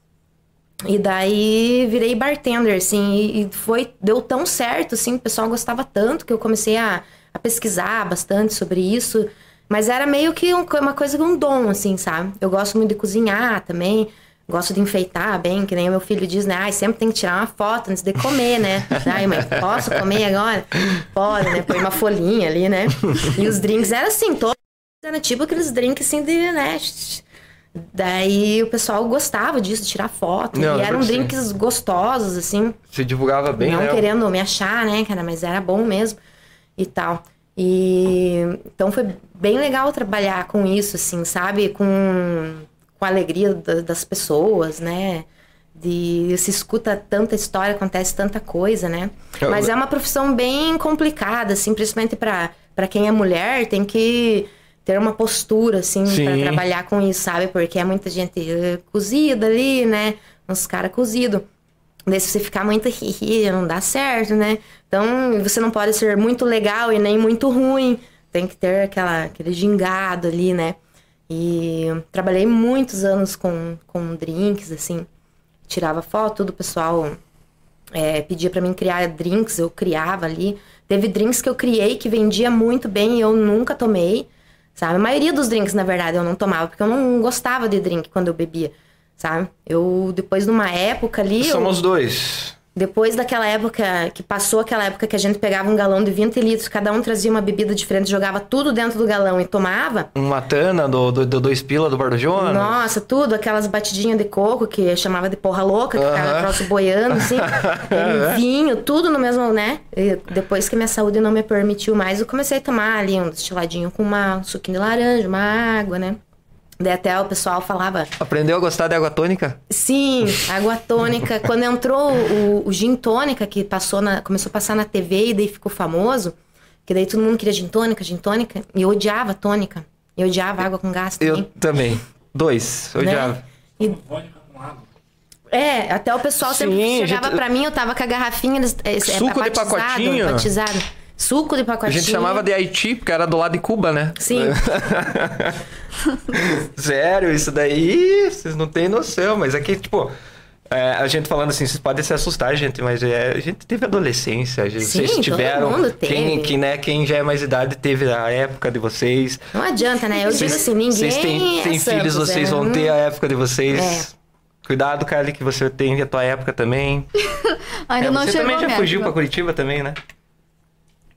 Speaker 2: E daí virei bartender, assim, e, e foi, deu tão certo, assim, o pessoal gostava tanto que eu comecei a, a pesquisar bastante sobre isso. Mas era meio que um- uma coisa, um dom, assim, sabe? Eu gosto muito de cozinhar também, gosto de enfeitar bem, que nem o meu filho diz, né? Ai, sempre tem que tirar uma foto antes de comer, né? Ai, mãe, posso comer agora? Pode, né? Põe uma folhinha ali, né? E os drinks eram assim, todos eram tipo aqueles drinks assim de, né? Daí o pessoal gostava disso, de tirar foto.
Speaker 1: Não,
Speaker 2: e eram drinks gostosos, assim.
Speaker 1: Se divulgava bem,
Speaker 2: não
Speaker 1: né?
Speaker 2: querendo me achar, né, cara? Mas era bom mesmo e tal. E então foi bem legal trabalhar com isso, assim, sabe? Com, com a alegria da- das pessoas, né? De se escuta tanta história, acontece tanta coisa, né? Mas é uma profissão bem complicada, assim, principalmente para quem é mulher, tem que ter uma postura, assim,
Speaker 1: Sim.
Speaker 2: para trabalhar com isso, sabe? Porque é muita gente eh, cozida ali, né? Uns caras cozidos. Daí se você ficar muito ri não dá certo, né? Então você não pode ser muito legal e nem muito ruim, tem que ter aquela, aquele gingado ali, né? E trabalhei muitos anos com, com drinks, assim. Tirava foto do pessoal, é, pedia para mim criar drinks, eu criava ali. Teve drinks que eu criei que vendia muito bem e eu nunca tomei, sabe? A maioria dos drinks, na verdade, eu não tomava, porque eu não gostava de drink quando eu bebia, sabe? Eu, depois de uma época ali... eu-
Speaker 1: Somos dois.
Speaker 2: Depois daquela época, que passou aquela época que a gente pegava um galão de 20 litros, cada um trazia uma bebida diferente, jogava tudo dentro do galão e tomava.
Speaker 1: Uma tana do, do, do dois pila do Bar do Jonas.
Speaker 2: Nossa, tudo, aquelas batidinhas de coco que chamava de porra louca, que ficava
Speaker 1: Aham.
Speaker 2: troço boiando, assim. e vinho, tudo no mesmo, né? E depois que minha saúde não me permitiu mais, eu comecei a tomar ali um destiladinho com uma, um suquinho de laranja, uma água, né? Daí até o pessoal falava,
Speaker 1: Aprendeu a gostar de água tônica?
Speaker 2: Sim, água tônica. Quando entrou o, o gin tônica, que passou na, começou a passar na TV e daí ficou famoso, que daí todo mundo queria gin tônica, gin tônica, e eu odiava tônica. Eu odiava água com gás
Speaker 1: Eu
Speaker 2: também.
Speaker 1: também. Dois. Eu
Speaker 2: né?
Speaker 1: odiava.
Speaker 2: E- é, até o pessoal sempre
Speaker 1: Sim, a
Speaker 2: chegava
Speaker 1: gente-
Speaker 2: pra mim, eu tava com a garrafinha, eles, é,
Speaker 1: Suco de
Speaker 2: batizado,
Speaker 1: pacotinho.
Speaker 2: batizado. Suco de
Speaker 1: A
Speaker 2: pacotinho.
Speaker 1: gente chamava de Haiti, porque era do lado de Cuba, né?
Speaker 2: Sim.
Speaker 1: Sério, isso daí vocês não têm noção, mas aqui, tipo, é, a gente falando assim, vocês podem se assustar, gente, mas é, a gente teve adolescência, a gente-
Speaker 2: Sim,
Speaker 1: vocês
Speaker 2: todo
Speaker 1: tiveram.
Speaker 2: mundo teve.
Speaker 1: Quem, que, né, quem já é mais idade teve a época de vocês.
Speaker 2: Não adianta, né? Eu digo assim, ninguém
Speaker 1: Vocês têm,
Speaker 2: é
Speaker 1: têm filhos,
Speaker 2: Santos,
Speaker 1: vocês
Speaker 2: é,
Speaker 1: vão
Speaker 2: hum,
Speaker 1: ter a época de vocês.
Speaker 2: É.
Speaker 1: Cuidado, Kylie, que você tem a tua época também.
Speaker 3: Ainda
Speaker 1: É,
Speaker 3: não
Speaker 1: você
Speaker 3: chegou
Speaker 1: também já fugiu
Speaker 3: época.
Speaker 1: pra Curitiba também, né?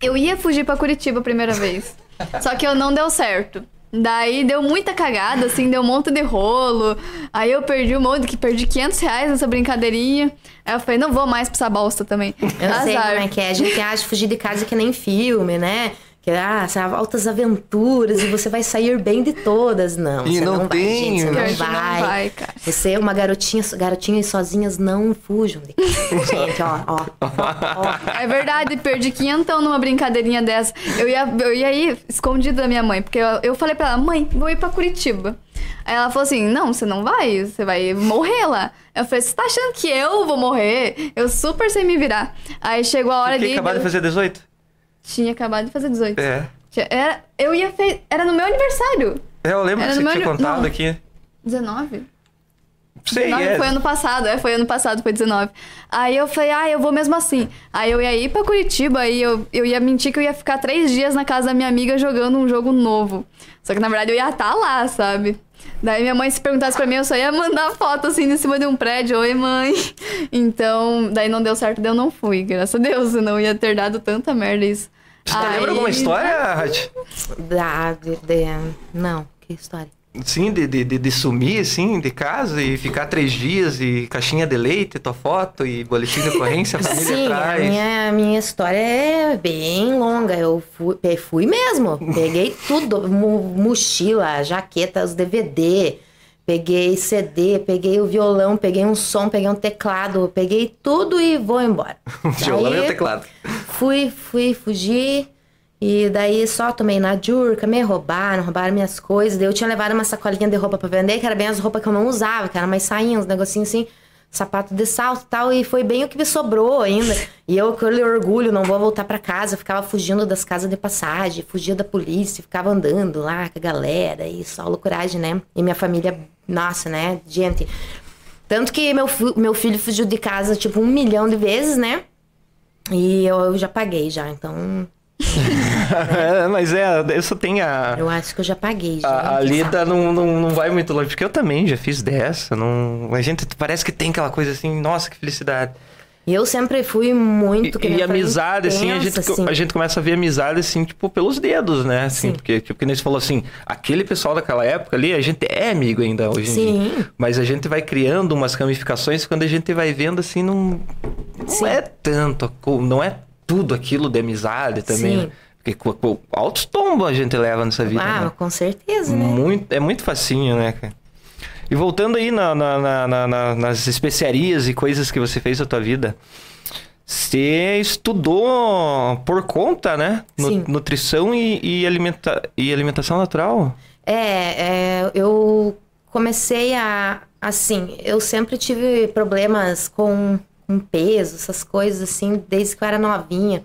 Speaker 3: Eu ia fugir pra Curitiba a primeira vez. Só que eu não deu certo. Daí deu muita cagada, assim, deu um monte de rolo. Aí eu perdi um monte, que perdi 500 reais nessa brincadeirinha. Aí eu falei, não vou mais pra essa bosta também.
Speaker 2: Eu sei
Speaker 3: Azar.
Speaker 2: como é que é. A gente acha fugir de casa que nem filme, né? Que ah, são altas aventuras e você vai sair bem de todas. Não,
Speaker 1: E
Speaker 2: você
Speaker 1: não
Speaker 2: não,
Speaker 1: tem,
Speaker 2: vai, gente. Você não vai.
Speaker 3: não vai, cara.
Speaker 2: Você é uma garotinha, garotinhas sozinhas não fujam de gente, ó, ó, ó, ó.
Speaker 3: É verdade, perdi quinhentão numa brincadeirinha dessa. Eu ia, eu ia ir escondido da minha mãe, porque eu, eu falei pra ela, mãe, vou ir pra Curitiba. Aí ela falou assim: não, você não vai, você vai morrer lá. Eu falei, você tá achando que eu vou morrer? Eu super sei me virar. Aí chegou a hora
Speaker 1: Fiquei
Speaker 3: de.
Speaker 1: acabado de fazer 18?
Speaker 3: Tinha acabado de fazer 18.
Speaker 1: É.
Speaker 3: Tinha- Era, eu ia fe... Era no meu aniversário.
Speaker 1: É, eu lembro
Speaker 3: Era
Speaker 1: que você tinha contado
Speaker 3: não.
Speaker 1: aqui.
Speaker 3: 19?
Speaker 1: Sei,
Speaker 3: 19
Speaker 1: é.
Speaker 3: foi ano passado, é, foi ano passado, foi 19. Aí eu falei, ah, eu vou mesmo assim. Aí eu ia ir pra Curitiba, aí eu, eu ia mentir que eu ia ficar três dias na casa da minha amiga jogando um jogo novo. Só que na verdade eu ia estar lá, sabe? Daí minha mãe se perguntasse pra mim, eu só ia mandar foto assim em cima de um prédio, oi mãe. Então, daí não deu certo, daí eu não fui, graças a Deus, senão ia ter dado tanta merda isso.
Speaker 1: Você
Speaker 3: Aí-
Speaker 1: lembra alguma história, Rath?
Speaker 2: Da, de, de- não, que história.
Speaker 1: Sim, de, de, de, sumir, assim, de casa e ficar três dias e caixinha de leite, tua foto e boletim de ocorrência, a família
Speaker 2: Sim, a
Speaker 1: atrás.
Speaker 2: minha, a minha história é bem longa. Eu fui, fui mesmo. Peguei tudo: mo- mochila, jaqueta, os DVD. Peguei CD, peguei o violão, peguei um som, peguei um teclado, peguei tudo e vou embora.
Speaker 1: Violão e o teclado.
Speaker 2: Fui, fui, fugi. E daí só tomei na Jurca, me roubaram, roubaram minhas coisas. Daí eu tinha levado uma sacolinha de roupa pra vender, que era bem as roupas que eu não usava, que era mais sainhas, uns negocinhos assim, sapato de salto e tal. E foi bem o que me sobrou ainda. E eu, com orgulho, não vou voltar pra casa. Eu ficava fugindo das casas de passagem, fugia da polícia, ficava andando lá com a galera e só loucuragem, né? E minha família, nossa, né? Gente. Tanto que meu, meu filho fugiu de casa, tipo, um milhão de vezes, né? E eu, eu já paguei já, então
Speaker 1: É, mas é, isso tem a.
Speaker 2: eu acho que eu já paguei já.
Speaker 1: A, a lida não, não, não vai muito longe, porque eu também já fiz dessa. Não, a gente parece que tem aquela coisa assim, nossa, que felicidade.
Speaker 2: E eu sempre fui muito... que
Speaker 1: E, e amizade, assim, a gente,
Speaker 2: intensa, assim.
Speaker 1: a gente começa a ver amizade, assim, tipo, pelos dedos, né? Assim,
Speaker 2: Sim.
Speaker 1: porque, tipo, que nem você falou assim, aquele pessoal daquela época ali, a gente é amigo ainda hoje em
Speaker 2: Sim.
Speaker 1: dia. Mas a gente vai criando umas ramificações quando a gente vai vendo, assim, não, não
Speaker 2: Sim.
Speaker 1: é tanto, não é tudo aquilo de amizade também.
Speaker 2: Sim.
Speaker 1: né? Porque co- altos tombos a gente leva nessa vida,
Speaker 2: Ah,
Speaker 1: né?
Speaker 2: com certeza, né?
Speaker 1: Muito, é muito facinho, né, cara? E voltando aí na- na- na- na- na- nas especiarias e coisas que você fez na tua vida, você estudou por conta, né? Nu-. Nutrição e, e, alimenta- e alimentação natural.
Speaker 2: É, é, eu comecei a. Assim, eu sempre tive problemas com, com peso, essas coisas assim, desde que eu era novinha.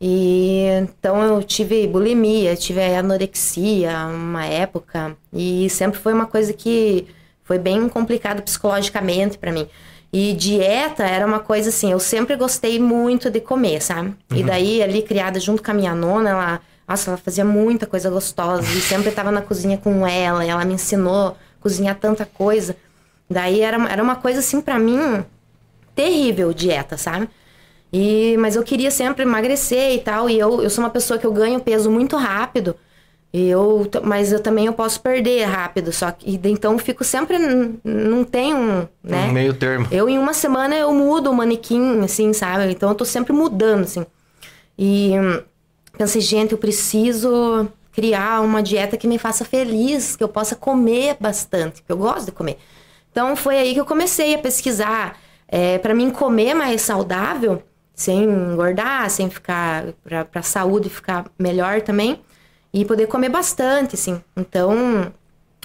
Speaker 2: E então eu tive bulimia, tive anorexia uma época e sempre foi uma coisa que foi bem complicado psicologicamente para mim. E dieta era uma coisa assim, eu sempre gostei muito de comer, sabe? Uhum. E daí ali criada junto com a minha nona, ela, nossa, ela fazia muita coisa gostosa e sempre estava na cozinha com ela, e ela me ensinou a cozinhar tanta coisa. Daí era, era uma coisa assim para mim terrível dieta, sabe? E, mas eu queria sempre emagrecer e tal. E eu, eu sou uma pessoa que eu ganho peso muito rápido. E eu, mas eu também eu posso perder rápido. Só que então eu fico sempre. Não tenho, né?
Speaker 1: Um meio termo.
Speaker 2: Eu, em uma semana, eu mudo o manequim, assim, sabe? Então eu tô sempre mudando, assim. E pensei, gente, eu preciso criar uma dieta que me faça feliz, que eu possa comer bastante, porque eu gosto de comer. Então foi aí que eu comecei a pesquisar. É, para mim comer mais saudável, sem engordar, sem ficar para a saúde ficar melhor também e poder comer bastante, assim. Então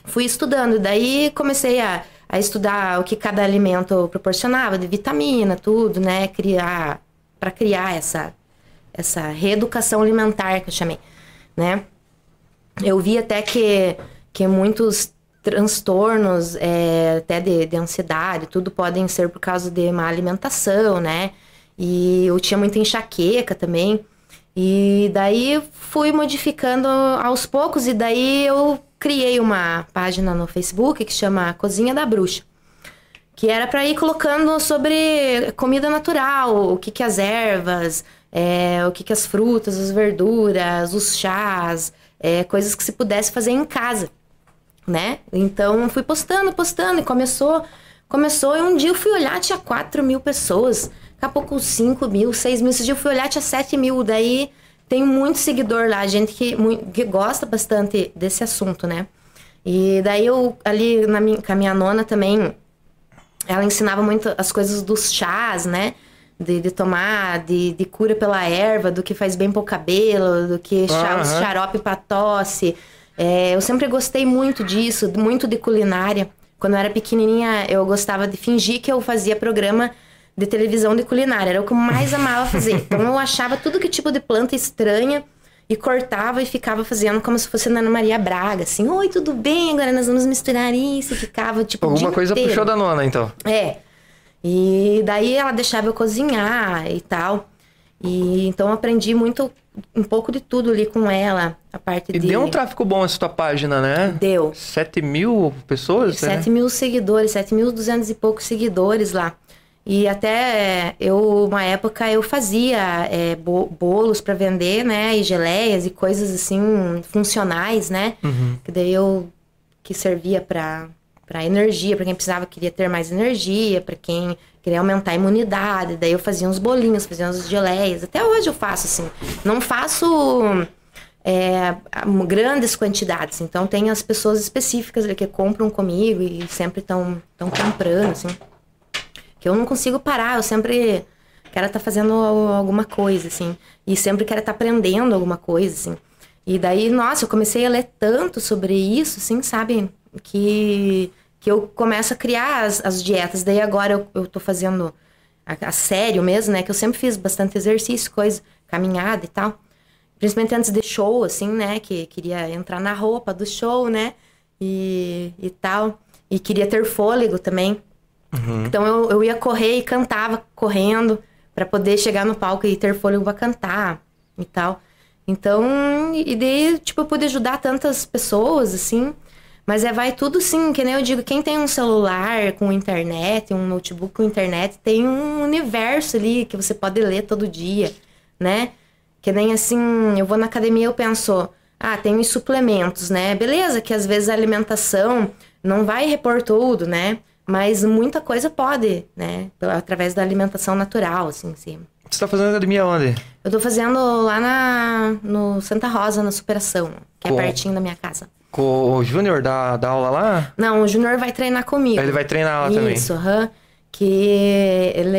Speaker 2: fui estudando, daí comecei a, a estudar o que cada alimento proporcionava de vitamina, tudo, né? Criar para criar essa essa reeducação alimentar que eu chamei, né? Eu vi até que que muitos transtornos, é, até de, de ansiedade, tudo podem ser por causa de má alimentação, né? E eu tinha muita enxaqueca também. E daí fui modificando aos poucos e daí eu criei uma página no Facebook que chama Cozinha da Bruxa. Que era para ir colocando sobre comida natural, o que que as ervas, é, o que que as frutas, as verduras, os chás, é, coisas que se pudesse fazer em casa, né? Então fui postando, postando e começou, começou e um dia eu fui olhar tinha 4 mil pessoas. Daqui a pouco 5 mil, 6 mil. Esse dia eu fui olhar, tinha 7 mil. Daí tem muito seguidor lá, gente que, que gosta bastante desse assunto, né? E daí eu, ali na minha, com a minha nona também, ela ensinava muito as coisas dos chás, né? De, de tomar, de, de cura pela erva, do que faz bem pro cabelo, do que chá, uhum. xarope pra tosse. É, eu sempre gostei muito disso, muito de culinária. Quando eu era pequenininha, eu gostava de fingir que eu fazia programa de televisão de culinária. Era o que eu mais amava fazer. Então eu achava tudo que tipo de planta estranha e cortava e ficava fazendo como se fosse Ana Maria Braga, assim, oi, tudo bem? Agora nós vamos misturar isso. E ficava tipo.
Speaker 1: Alguma coisa
Speaker 2: inteiro.
Speaker 1: puxou da nona, então.
Speaker 2: É. E daí ela deixava eu cozinhar e tal. E então eu aprendi muito, um pouco de tudo ali com ela. A parte
Speaker 1: e
Speaker 2: de.
Speaker 1: deu um tráfego bom essa tua página, né?
Speaker 2: Deu.
Speaker 1: 7 mil pessoas?
Speaker 2: 7 né? mil seguidores, 7 mil duzentos e poucos seguidores lá. E até eu, uma época, eu fazia é, bolos para vender, né? E geleias e coisas assim, funcionais, né? Uhum. Que daí eu que servia para para energia, para quem precisava queria ter mais energia, para quem queria aumentar a imunidade. Daí eu fazia uns bolinhos, fazia uns geleias. Até hoje eu faço assim. Não faço é, grandes quantidades. Então tem as pessoas específicas que compram comigo e sempre estão comprando, assim que eu não consigo parar, eu sempre quero estar tá fazendo alguma coisa, assim, e sempre quero estar tá aprendendo alguma coisa, assim. E daí, nossa, eu comecei a ler tanto sobre isso, assim, sabe, que, que eu começo a criar as, as dietas. Daí agora eu, eu tô fazendo a, a, sério mesmo, né, que eu sempre fiz bastante exercício, coisa, caminhada e tal. Principalmente antes de show, assim, né, que queria entrar na roupa do show, né, e, e tal. E queria ter fôlego também. Uhum. Então eu, eu ia correr e cantava correndo para poder chegar no palco e ter fôlego pra cantar e tal. Então, e daí, tipo, eu pude ajudar tantas pessoas, assim. Mas é, vai tudo sim, que nem eu digo, quem tem um celular com internet, um notebook com internet, tem um universo ali que você pode ler todo dia, né? Que nem assim, eu vou na academia eu penso, ah, tem os suplementos, né? Beleza, que às vezes a alimentação não vai repor tudo, né? Mas muita coisa pode, né? Através da alimentação natural, assim, sim.
Speaker 1: Você tá fazendo academia onde?
Speaker 2: Eu tô fazendo lá na, no Santa Rosa, na Superação, que é Com... é pertinho da minha casa.
Speaker 1: Com o Júnior da, da aula lá?
Speaker 2: Não, o Júnior vai treinar comigo.
Speaker 1: Ele vai treinar lá
Speaker 2: Isso,
Speaker 1: também?
Speaker 2: Isso, aham. Uhum, que ele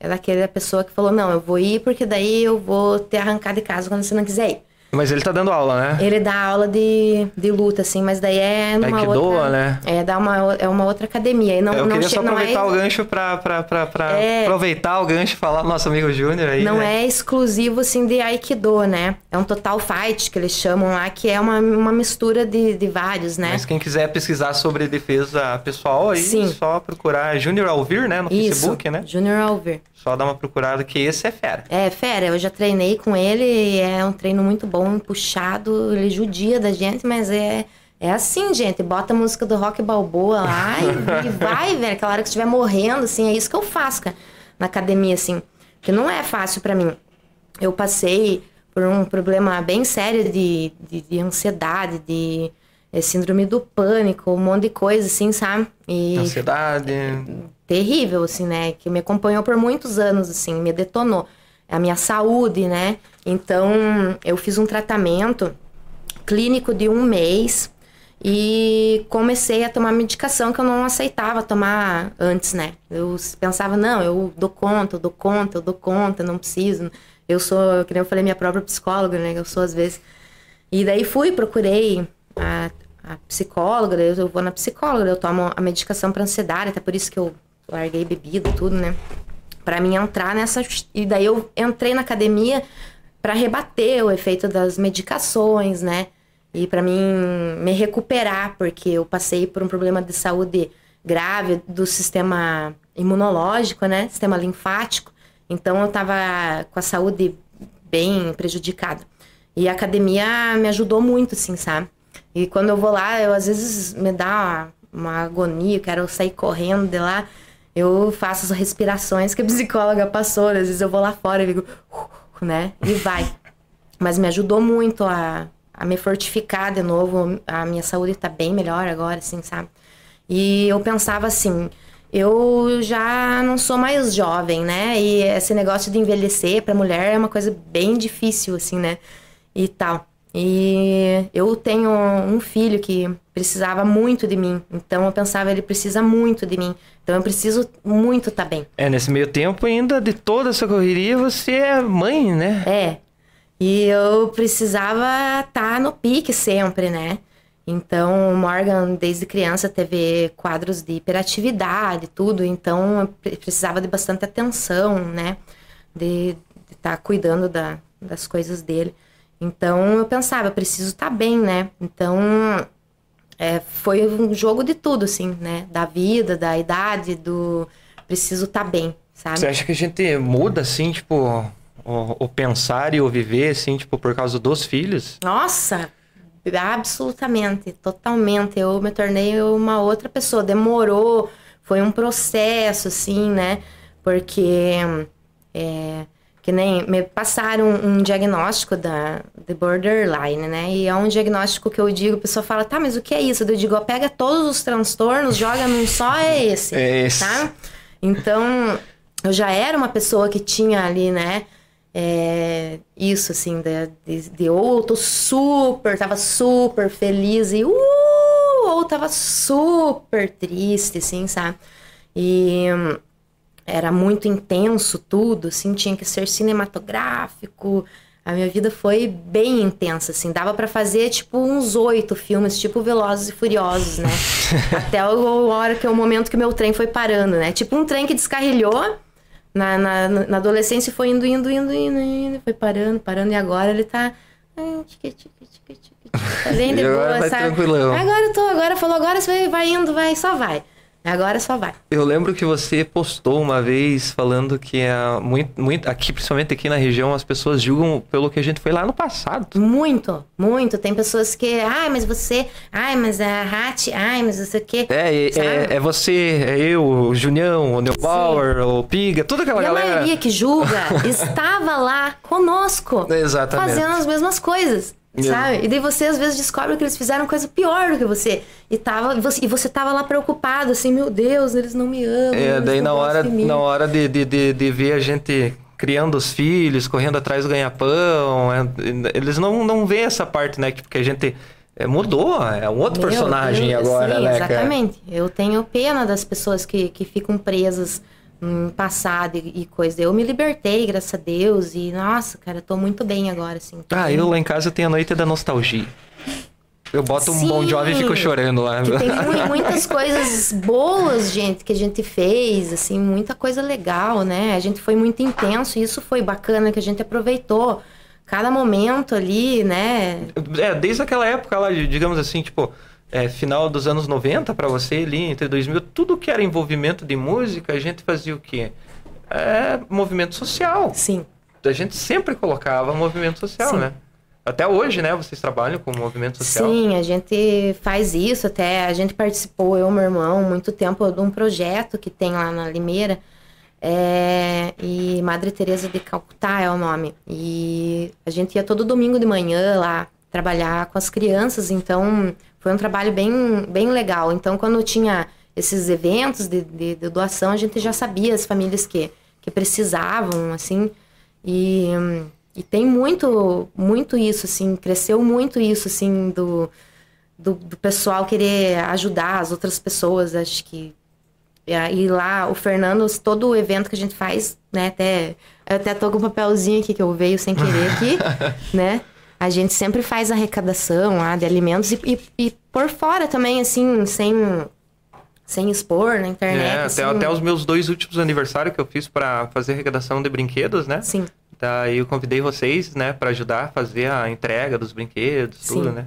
Speaker 2: é daquela pessoa que falou, não, eu vou ir porque daí eu vou ter arrancado de casa quando você não quiser ir.
Speaker 1: Mas ele tá dando aula, né?
Speaker 2: Ele dá aula de, de luta, assim, mas daí é numa
Speaker 1: Aikido,
Speaker 2: outra...
Speaker 1: né?
Speaker 2: É, dá uma, é uma outra academia. E não,
Speaker 1: Eu
Speaker 2: não
Speaker 1: queria só
Speaker 2: não
Speaker 1: aproveitar
Speaker 2: é,
Speaker 1: o gancho pra, pra, pra, pra
Speaker 2: É.
Speaker 1: aproveitar o gancho e falar do nosso amigo Júnior aí.
Speaker 2: Não
Speaker 1: né?
Speaker 2: é exclusivo, assim, de Aikido, né? É um total fight, que eles chamam lá, que é uma, uma mistura de, de vários, né?
Speaker 1: Mas quem quiser pesquisar sobre defesa pessoal aí,
Speaker 2: Sim.
Speaker 1: só procurar Júnior Alvir, né? No
Speaker 2: Isso,
Speaker 1: Facebook, né?
Speaker 2: Junior Alver.
Speaker 1: Só dar uma procurada que esse é fera.
Speaker 2: É, fera, eu já treinei com ele, e é um treino muito bom, puxado, ele judia da gente, mas é, é assim, gente, bota a música do Rock Balboa lá e, e vai, velho, aquela hora que estiver morrendo, assim, é isso que eu faço, cara, na academia, assim, que não é fácil pra mim. Eu passei por um problema bem sério de, de, de ansiedade, de eh, síndrome do pânico, um monte de coisa, assim, sabe? E
Speaker 1: Ansiedade.
Speaker 2: terrível, assim, né? Que me acompanhou por muitos anos, assim, me detonou. A minha saúde, né? Então, eu fiz um tratamento clínico de um mês e comecei a tomar medicação que eu não aceitava tomar antes, né? Eu pensava, não, eu dou conta, eu dou conta, eu dou conta, não preciso. Eu sou, que nem eu falei, minha própria psicóloga, né? Eu sou às vezes. E daí fui, procurei a, a psicóloga, eu vou na psicóloga, eu tomo a medicação para ansiedade, até por isso que eu larguei bebida, tudo, né? Pra mim entrar nessa. E daí eu entrei na academia para rebater o efeito das medicações, né? E para mim me recuperar, porque eu passei por um problema de saúde grave do sistema imunológico, né? Sistema linfático. Então eu tava com a saúde bem prejudicada. E a academia me ajudou muito, assim, sabe? E quando eu vou lá, eu às vezes me dá uma, uma agonia, eu quero sair correndo de lá. Eu faço as respirações que a psicóloga passou. Às vezes eu vou lá fora e digo, né? E vai. Mas me ajudou muito a, a me fortificar de novo. A minha saúde tá bem melhor agora, assim, sabe? E eu pensava assim, eu já não sou mais jovem, né? E esse negócio de envelhecer para mulher é uma coisa bem difícil, assim, né? E tal. E eu tenho um filho que precisava muito de mim. Então eu pensava, ele precisa muito de mim. Então eu preciso muito estar bem.
Speaker 1: É, nesse meio tempo ainda de toda essa correria, você é mãe, né?
Speaker 2: É. E eu precisava estar no pique sempre, né? Então, o Morgan, desde criança, teve quadros de hiperatividade, tudo. Então, precisava de bastante atenção, né? De estar cuidando da- das coisas dele. Então, eu pensava, eu preciso estar bem, né? Então, é, foi um jogo de tudo, assim, né? Da vida, da idade, do preciso estar bem, sabe?
Speaker 1: Você acha que a gente muda, assim, tipo, o, o pensar e o viver, assim, tipo, por causa dos filhos?
Speaker 2: Nossa, absolutamente, totalmente. Eu me tornei uma outra pessoa. Demorou, foi um processo, assim, né? Porque é, que nem me passaram um diagnóstico da de borderline, né? E é um diagnóstico que eu digo, a pessoa fala, tá, mas o que é isso? Eu digo, ó, pega todos os transtornos, joga num só, é esse.
Speaker 1: É esse.
Speaker 2: Tá? Então, eu já era uma pessoa que tinha ali, né? é, isso, assim, de, de, de ou eu tô super, tava super feliz e uh, ou tava super triste, assim, sabe? E hum, era muito intenso tudo, assim, tinha que ser cinematográfico. A minha vida foi bem intensa, assim, dava pra fazer tipo uns oito filmes, tipo Velozes e Furiosos, né? Até o, a hora que é o momento que o meu trem foi parando, né? Tipo um trem que descarrilhou na, na, na adolescência e foi indo, indo, indo, indo, indo, foi parando, parando, e agora ele tá. Tá bem de
Speaker 1: agora
Speaker 2: boa, sabe?
Speaker 1: tranquilão.
Speaker 2: Agora eu tô, agora falou, agora você vai, vai indo, vai, só vai. Agora só vai.
Speaker 1: Eu lembro que você postou uma vez falando que é muito, muito, aqui, principalmente aqui na região, as pessoas julgam pelo que a gente foi lá no passado.
Speaker 2: Muito, muito. Tem pessoas que, ai, mas você, ai, mas a Hat, ai, mas não sei o quê.
Speaker 1: É, é,
Speaker 2: Sabe?
Speaker 1: é, é você, é eu, o Junião, o Neubauer, o Piga, toda aquela
Speaker 2: E a
Speaker 1: galera.
Speaker 2: maioria que julga estava lá conosco.
Speaker 1: Exatamente.
Speaker 2: Fazendo as mesmas coisas. Sabe? E daí você às vezes descobre que eles fizeram coisa pior do que você. E, tava, e, você, e você tava lá preocupado, assim, meu Deus, eles não me amam.
Speaker 1: É, daí na hora, na hora de, de, de, de ver a gente criando os filhos, correndo atrás do ganha-pão, é, eles não, não veem essa parte, né? que- Porque a gente é, mudou, é um outro
Speaker 2: Meu
Speaker 1: personagem
Speaker 2: Deus,
Speaker 1: agora,
Speaker 2: sim,
Speaker 1: né? cara?
Speaker 2: Exatamente. Eu tenho pena das pessoas que, que ficam presas passado e, e coisa. Eu me libertei, graças a Deus, e nossa, cara, eu tô muito bem agora, assim.
Speaker 1: Ah, eu lá em casa tenho a noite da nostalgia. Eu boto um Bon Jovi e
Speaker 2: Sim.
Speaker 1: fico chorando lá.
Speaker 2: Que tem mu- muitas coisas boas, gente, que a gente fez, assim, muita coisa legal, né? A gente foi muito intenso e isso foi bacana, que a gente aproveitou cada momento ali, né?
Speaker 1: É, desde aquela época lá, digamos assim, tipo, é, final dos anos 90 pra você ali, entre 2000, tudo que era envolvimento de música, a gente fazia o quê? É, movimento social.
Speaker 2: Sim.
Speaker 1: A gente sempre colocava movimento social,
Speaker 2: Sim.
Speaker 1: né? Até hoje, né? Vocês trabalham com movimento social.
Speaker 2: Sim, a gente faz isso até. A gente participou, eu e meu irmão, muito tempo de um projeto que tem lá na Limeira. é, e Madre Teresa de Calcutá é o nome. E a gente ia todo domingo de manhã lá trabalhar com as crianças, então foi um trabalho bem, bem legal. Então, quando tinha esses eventos de, de- de doação, a gente já sabia as famílias que, que precisavam, assim. E, e tem muito, muito isso, assim, cresceu muito isso, assim, do, do, do pessoal querer ajudar as outras pessoas, acho que. E lá, o Fernando, todo o evento que a gente faz, né, até, eu até tô com um papelzinho aqui que eu veio sem querer aqui, né? A gente sempre faz arrecadação lá de alimentos e, e, e por fora também, assim, sem, sem expor na internet.
Speaker 1: É,
Speaker 2: assim.
Speaker 1: até, até os meus dois últimos aniversários que eu fiz pra fazer arrecadação de brinquedos, né?
Speaker 2: Sim,
Speaker 1: Daí eu convidei vocês, né, pra ajudar a fazer a entrega dos brinquedos,
Speaker 2: Sim.
Speaker 1: tudo, né?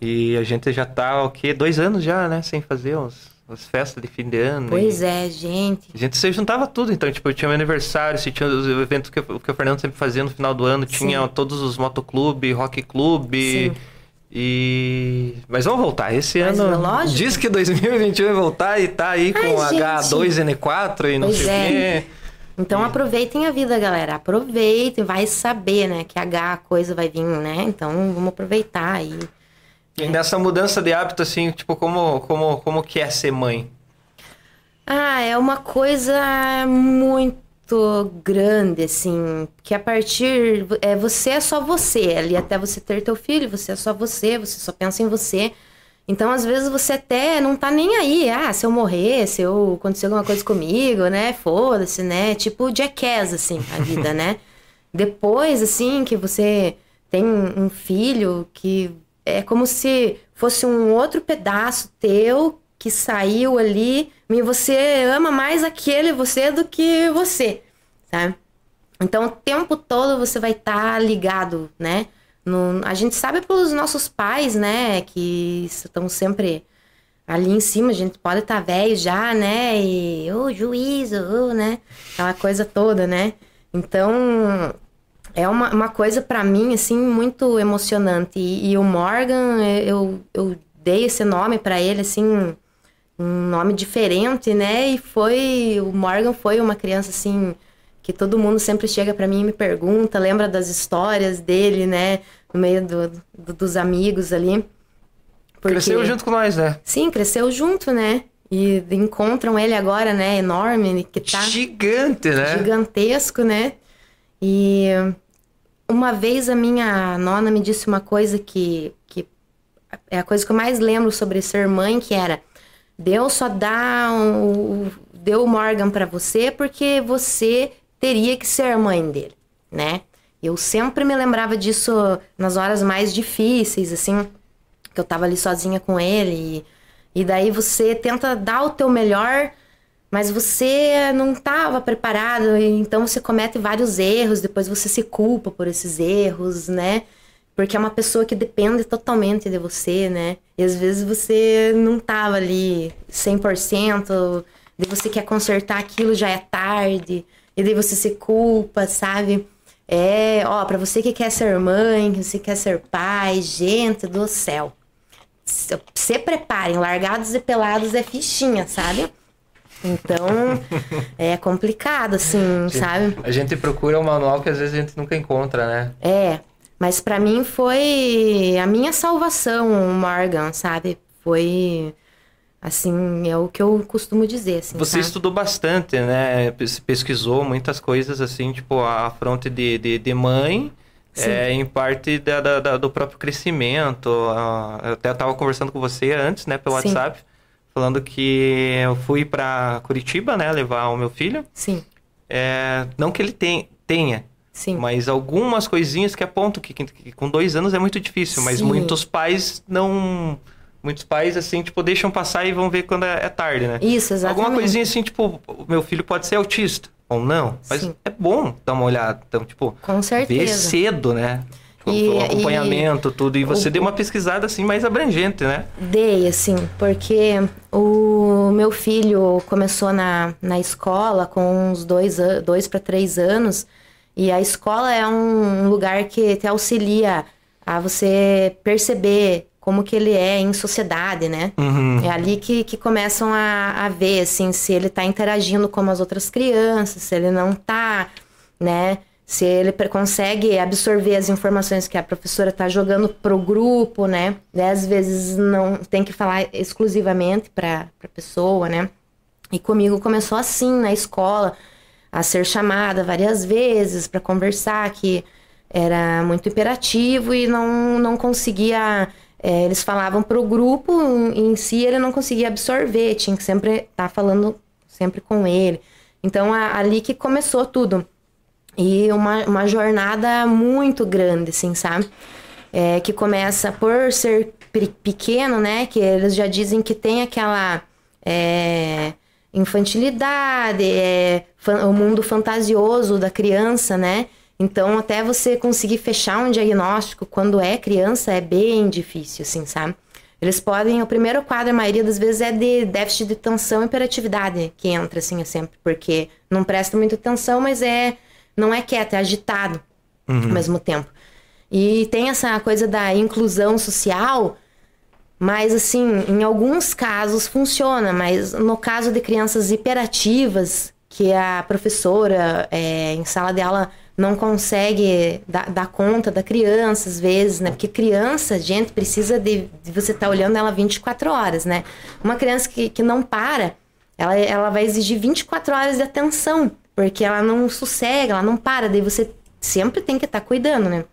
Speaker 1: E a gente já tá, o quê? Dois anos já, né, sem fazer os, as festas de fim de ano.
Speaker 2: pois
Speaker 1: e
Speaker 2: é, gente.
Speaker 1: A gente se juntava tudo, então, tipo, eu tinha meu aniversário, se tinha os eventos que, que o Fernando sempre fazia no final do ano, tinha
Speaker 2: Sim.
Speaker 1: todos os motoclube, rock clube.
Speaker 2: Sim.
Speaker 1: E. Mas vamos voltar. Esse
Speaker 2: Mas,
Speaker 1: ano.
Speaker 2: lógico.
Speaker 1: Diz que 2021 vai voltar e tá aí com
Speaker 2: Ai,
Speaker 1: H2N4 e não
Speaker 2: Pois
Speaker 1: sei
Speaker 2: é.
Speaker 1: o quê.
Speaker 2: Então aproveitem a vida, galera. Aproveitem, vai saber, né, que H a coisa vai vir, né? Então vamos aproveitar aí.
Speaker 1: E nessa mudança de hábito, assim, tipo, como, como, como que é ser mãe?
Speaker 2: Ah, é uma coisa muito grande, assim, que a partir é você é só você, ali até você ter teu filho, você é só você, você só pensa em você. Então, às vezes você até não tá nem aí, ah, se eu morrer, se eu acontecer alguma coisa comigo, né? Foda-se, né? Tipo Jackass, assim, a vida, né? Depois, assim, que você tem um filho que é como se fosse um outro pedaço teu que saiu ali e você ama mais aquele você do que você, sabe? Então, o tempo todo você vai estar ligado, né? No- a gente sabe pelos nossos pais, né? Que estão sempre ali em cima. A gente pode estar velho já, né? E o juízo, ô, né? Aquela coisa toda, né? Então, é uma, uma coisa pra mim, assim, muito emocionante. E, e o Morgan, eu, eu dei esse nome pra ele, assim, um nome diferente, né? E foi. O Morgan foi uma criança, assim, que todo mundo sempre chega pra mim e me pergunta, lembra das histórias dele, né? No meio do, do- dos amigos ali. Porque-
Speaker 1: Cresceu junto com nós, né?
Speaker 2: Sim, cresceu junto, né? E encontram ele agora, né? Enorme, que tá
Speaker 1: Gigante, né?
Speaker 2: gigantesco, né? E uma vez a minha nona me disse uma coisa que, que é a coisa que eu mais lembro sobre ser mãe, que era Deus só dá o, deu o Morgan pra você porque você teria que ser mãe dele, né? Eu sempre me lembrava disso nas horas mais difíceis, assim, que eu tava ali sozinha com ele. E, e daí você tenta dar o teu melhor, mas você não estava preparado, então você comete vários erros, depois você se culpa por esses erros, né? Porque é uma pessoa que depende totalmente de você, né? E às vezes você não tava ali 100%, daí você quer consertar aquilo, já é tarde, e daí você se culpa, sabe? É, ó, pra você que quer ser mãe, que você quer ser pai, gente do céu. Se preparem, largados e pelados é fichinha, sabe? Então, é complicado, assim, sabe?
Speaker 1: A gente procura um manual que às vezes a gente nunca encontra, né?
Speaker 2: É, mas pra mim foi a minha salvação, o Morgan, sabe? Foi, assim, é o que eu costumo dizer, assim,
Speaker 1: Você estudou bastante, né? Pes- Pesquisou muitas coisas, assim, tipo, a fronte de, de, de mãe, é, em parte da, da- do próprio crescimento. eu até estava conversando com você antes, né, pelo
Speaker 2: Sim.
Speaker 1: WhatsApp, falando que eu fui pra Curitiba, né, levar o meu filho.
Speaker 2: Sim,
Speaker 1: É, não que ele tem, tenha,
Speaker 2: sim.
Speaker 1: mas algumas coisinhas que apontam que, que- que com dois anos é muito difícil, mas
Speaker 2: Sim.
Speaker 1: muitos pais não. Muitos pais, assim, tipo, deixam passar e vão ver quando é, é tarde, né?
Speaker 2: Isso, exatamente.
Speaker 1: Alguma coisinha assim, tipo, o meu filho pode ser autista ou não, mas
Speaker 2: Sim.
Speaker 1: é bom dar uma olhada. Então, tipo,
Speaker 2: Com
Speaker 1: ver
Speaker 2: certeza.
Speaker 1: cedo, né?
Speaker 2: E-
Speaker 1: o acompanhamento, tudo. E você
Speaker 2: o-
Speaker 1: deu uma pesquisada assim mais abrangente, né?
Speaker 2: Dei, assim, porque o meu filho começou na, na escola com uns dois, dois para três anos, e a escola é um lugar que te auxilia a você perceber como que ele é em sociedade, né?
Speaker 1: Uhum.
Speaker 2: É ali que, que começam a, a ver, assim, se ele tá interagindo com as outras crianças, se ele não tá, né? Se ele consegue absorver as informações que a professora tá jogando pro grupo, né? E às vezes não tem que falar exclusivamente pra, pra pessoa, né? E comigo começou assim na escola, a ser chamada várias vezes para conversar, que era muito imperativo e não, não conseguia. é, eles falavam para o grupo em si, ele não conseguia absorver, tinha que sempre estar falando sempre com ele. Então, a- ali que começou tudo. E uma, uma jornada muito grande, assim, sabe? É, que começa por ser pe- pequeno, né? Que eles já dizem que tem aquela é, infantilidade, é, o mundo fantasioso da criança, né? Então, até você conseguir fechar um diagnóstico quando é criança é bem difícil, assim, sabe? Eles podem, o primeiro quadro, a maioria das vezes, é de déficit de atenção e hiperatividade que entra, assim, é sempre, porque não presta muita atenção, mas é, não é quieto, é agitado ao mesmo tempo. E tem essa coisa da inclusão social, mas assim, em alguns casos funciona, mas no caso de crianças hiperativas, que a professora é, em sala de aula não consegue dar, dar conta da criança, às vezes, né? Porque criança, gente, precisa de, de você estar olhando ela 24 horas, né? Uma criança que, que não para, ela, ela vai exigir 24 horas de atenção, porque ela não sossega, ela não para, daí você sempre tem que estar cuidando, né?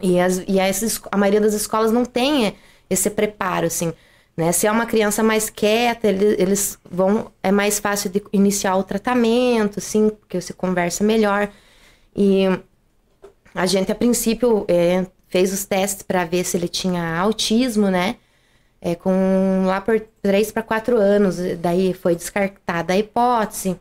Speaker 2: E, as, e as a maioria das escolas não tem esse preparo, assim. Né? Se é uma criança mais quieta, ele- eles vão. É mais fácil de iniciar o tratamento, assim, porque você conversa melhor. E a gente, a princípio, é, fez os testes para ver se ele tinha autismo, né? É, com lá por 3 para 4 anos. Daí foi descartada a hipótese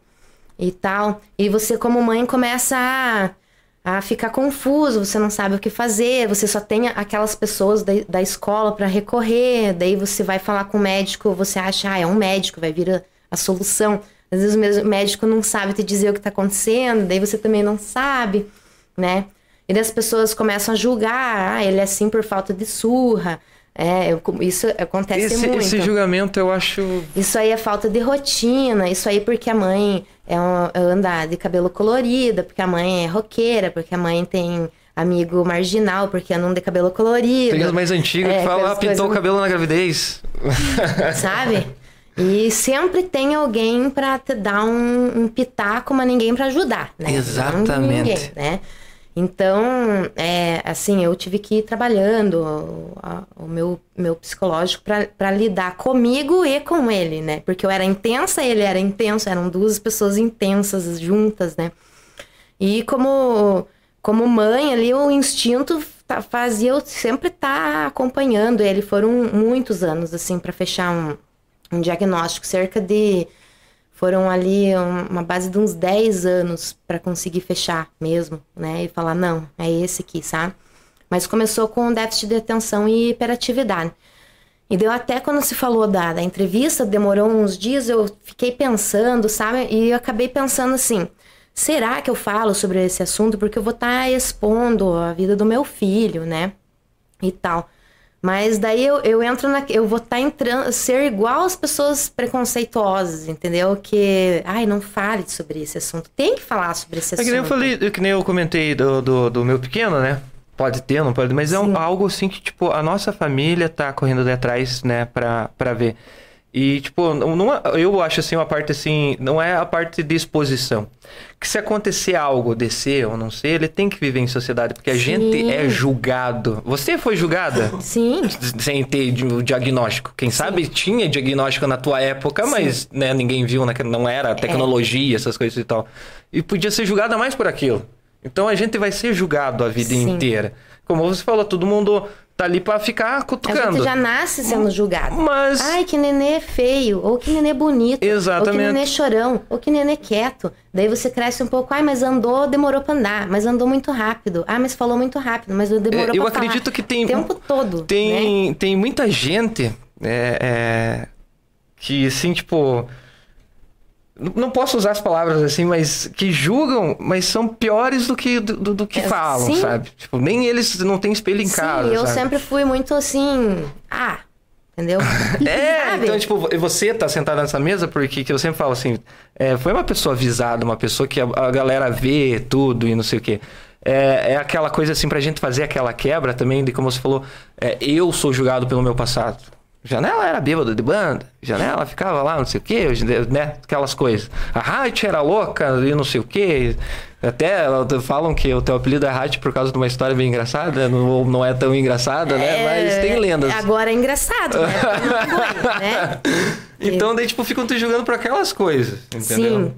Speaker 2: e tal. E você, como mãe, começa a, a ficar confuso, você não sabe o que fazer, você só tem aquelas pessoas da, da escola para recorrer, daí você vai falar com o médico, você acha, ah, é um médico, vai vir a, a solução. Às vezes o médico não sabe te dizer o que está acontecendo, daí você também não sabe, né? E as pessoas começam a julgar, ah, ele é assim por falta de surra. É, eu- isso acontece
Speaker 1: Esse,
Speaker 2: muito.
Speaker 1: esse julgamento eu acho.
Speaker 2: Isso aí é falta de rotina, isso aí porque a mãe é um, anda de cabelo colorido, porque a mãe é roqueira, porque a mãe tem amigo marginal, porque anda de cabelo colorido.
Speaker 1: Tem os mais antigos
Speaker 2: É,
Speaker 1: que falam, ah, pintou o
Speaker 2: coisas-
Speaker 1: cabelo na gravidez.
Speaker 2: sabe? E sempre tem alguém pra te dar um, um pitaco, mas ninguém pra ajudar, né?
Speaker 1: Exatamente.
Speaker 2: Ninguém, né? Então, é, assim, eu tive que ir trabalhando o, o meu, meu psicológico pra lidar comigo e com ele, né? Porque eu era intensa, ele era intenso, eram duas pessoas intensas juntas, né? E como, como mãe ali, o instinto tá- fazia eu sempre estar acompanhando ele. Foram muitos anos, assim, para fechar um, um diagnóstico. Cerca de. Foram ali um- uma base de uns 10 anos para conseguir fechar mesmo, né? E falar, não, é esse aqui, sabe? Mas começou com déficit de atenção e hiperatividade. E deu até quando se falou da, da entrevista, demorou uns dias, eu fiquei pensando, sabe? E eu acabei pensando assim: será que eu falo sobre esse assunto? Porque eu vou estar expondo a vida do meu filho, né? E tal. Mas daí eu, eu entro na. Eu vou estar entrando. Ser igual às pessoas preconceituosas, entendeu? Que. Ai, não fale sobre esse assunto. Tem que falar sobre esse
Speaker 1: É que
Speaker 2: assunto.
Speaker 1: nem eu falei, que nem eu comentei do, do, do meu pequeno, né? Pode ter, não pode, mas é um- algo assim que, tipo, a nossa família tá correndo atrás, né, pra, pra ver. E, tipo, não, é- eu acho assim, uma parte assim, não é a parte de exposição. Que se acontecer algo, descer ou não ser, ele tem que viver em sociedade, porque a
Speaker 2: Sim.
Speaker 1: gente é julgado. Você foi julgada?
Speaker 2: Sim,
Speaker 1: Sem ter o diagnóstico. Quem sabe tinha diagnóstico na tua época, mas né, ninguém viu, naquele- não
Speaker 2: É.
Speaker 1: era tecnologia, essas coisas e tal. E podia ser julgada mais por aquilo. Então a gente vai ser julgado a vida
Speaker 2: Sim.
Speaker 1: inteira. Como você falou, todo mundo tá ali pra ficar
Speaker 2: a
Speaker 1: cutucando.
Speaker 2: gente já nasce sendo julgado.
Speaker 1: Mas
Speaker 2: Ai, que nenê feio, ou que nenê bonito, ou
Speaker 1: Exatamente.
Speaker 2: que nenê chorão, ou que nenê quieto. Daí você cresce um pouco, ai, mas andou, demorou pra andar, mas andou muito rápido. Ah, mas falou muito rápido, mas demorou
Speaker 1: É, eu
Speaker 2: pra falar.
Speaker 1: acredito que tem-
Speaker 2: O tempo todo, né?
Speaker 1: tem, tem muita gente é, é, que, assim, tipo. Não posso usar as palavras assim, mas que julgam, mas são piores do que, do, do- do que
Speaker 2: É,
Speaker 1: falam,
Speaker 2: sim.
Speaker 1: sabe? Tipo, nem eles não têm espelho em
Speaker 2: Sim,
Speaker 1: casa.
Speaker 2: eu
Speaker 1: sabe?
Speaker 2: sempre fui muito assim, ah, entendeu?
Speaker 1: É,
Speaker 2: Sabe?
Speaker 1: então, tipo, você tá sentado nessa mesa porque que eu sempre falo assim, é, foi uma pessoa avisada, uma pessoa que a, a galera vê tudo e não sei o quê. É, é aquela coisa assim, pra gente fazer aquela quebra também, de como você falou, é, eu sou julgado pelo meu passado. Janela era bêbada de banda, Janela ficava lá, não sei o quê, né? Aquelas coisas. A Rádio era louca e não sei o quê. Até falam que o teu apelido é Rádio por causa de uma história bem engraçada, não, não é tão engraçada, né? Mas tem lendas.
Speaker 2: Agora é engraçado, né? Né?
Speaker 1: Então, daí, tipo, ficam te julgando por aquelas coisas, entendeu?
Speaker 2: Sim.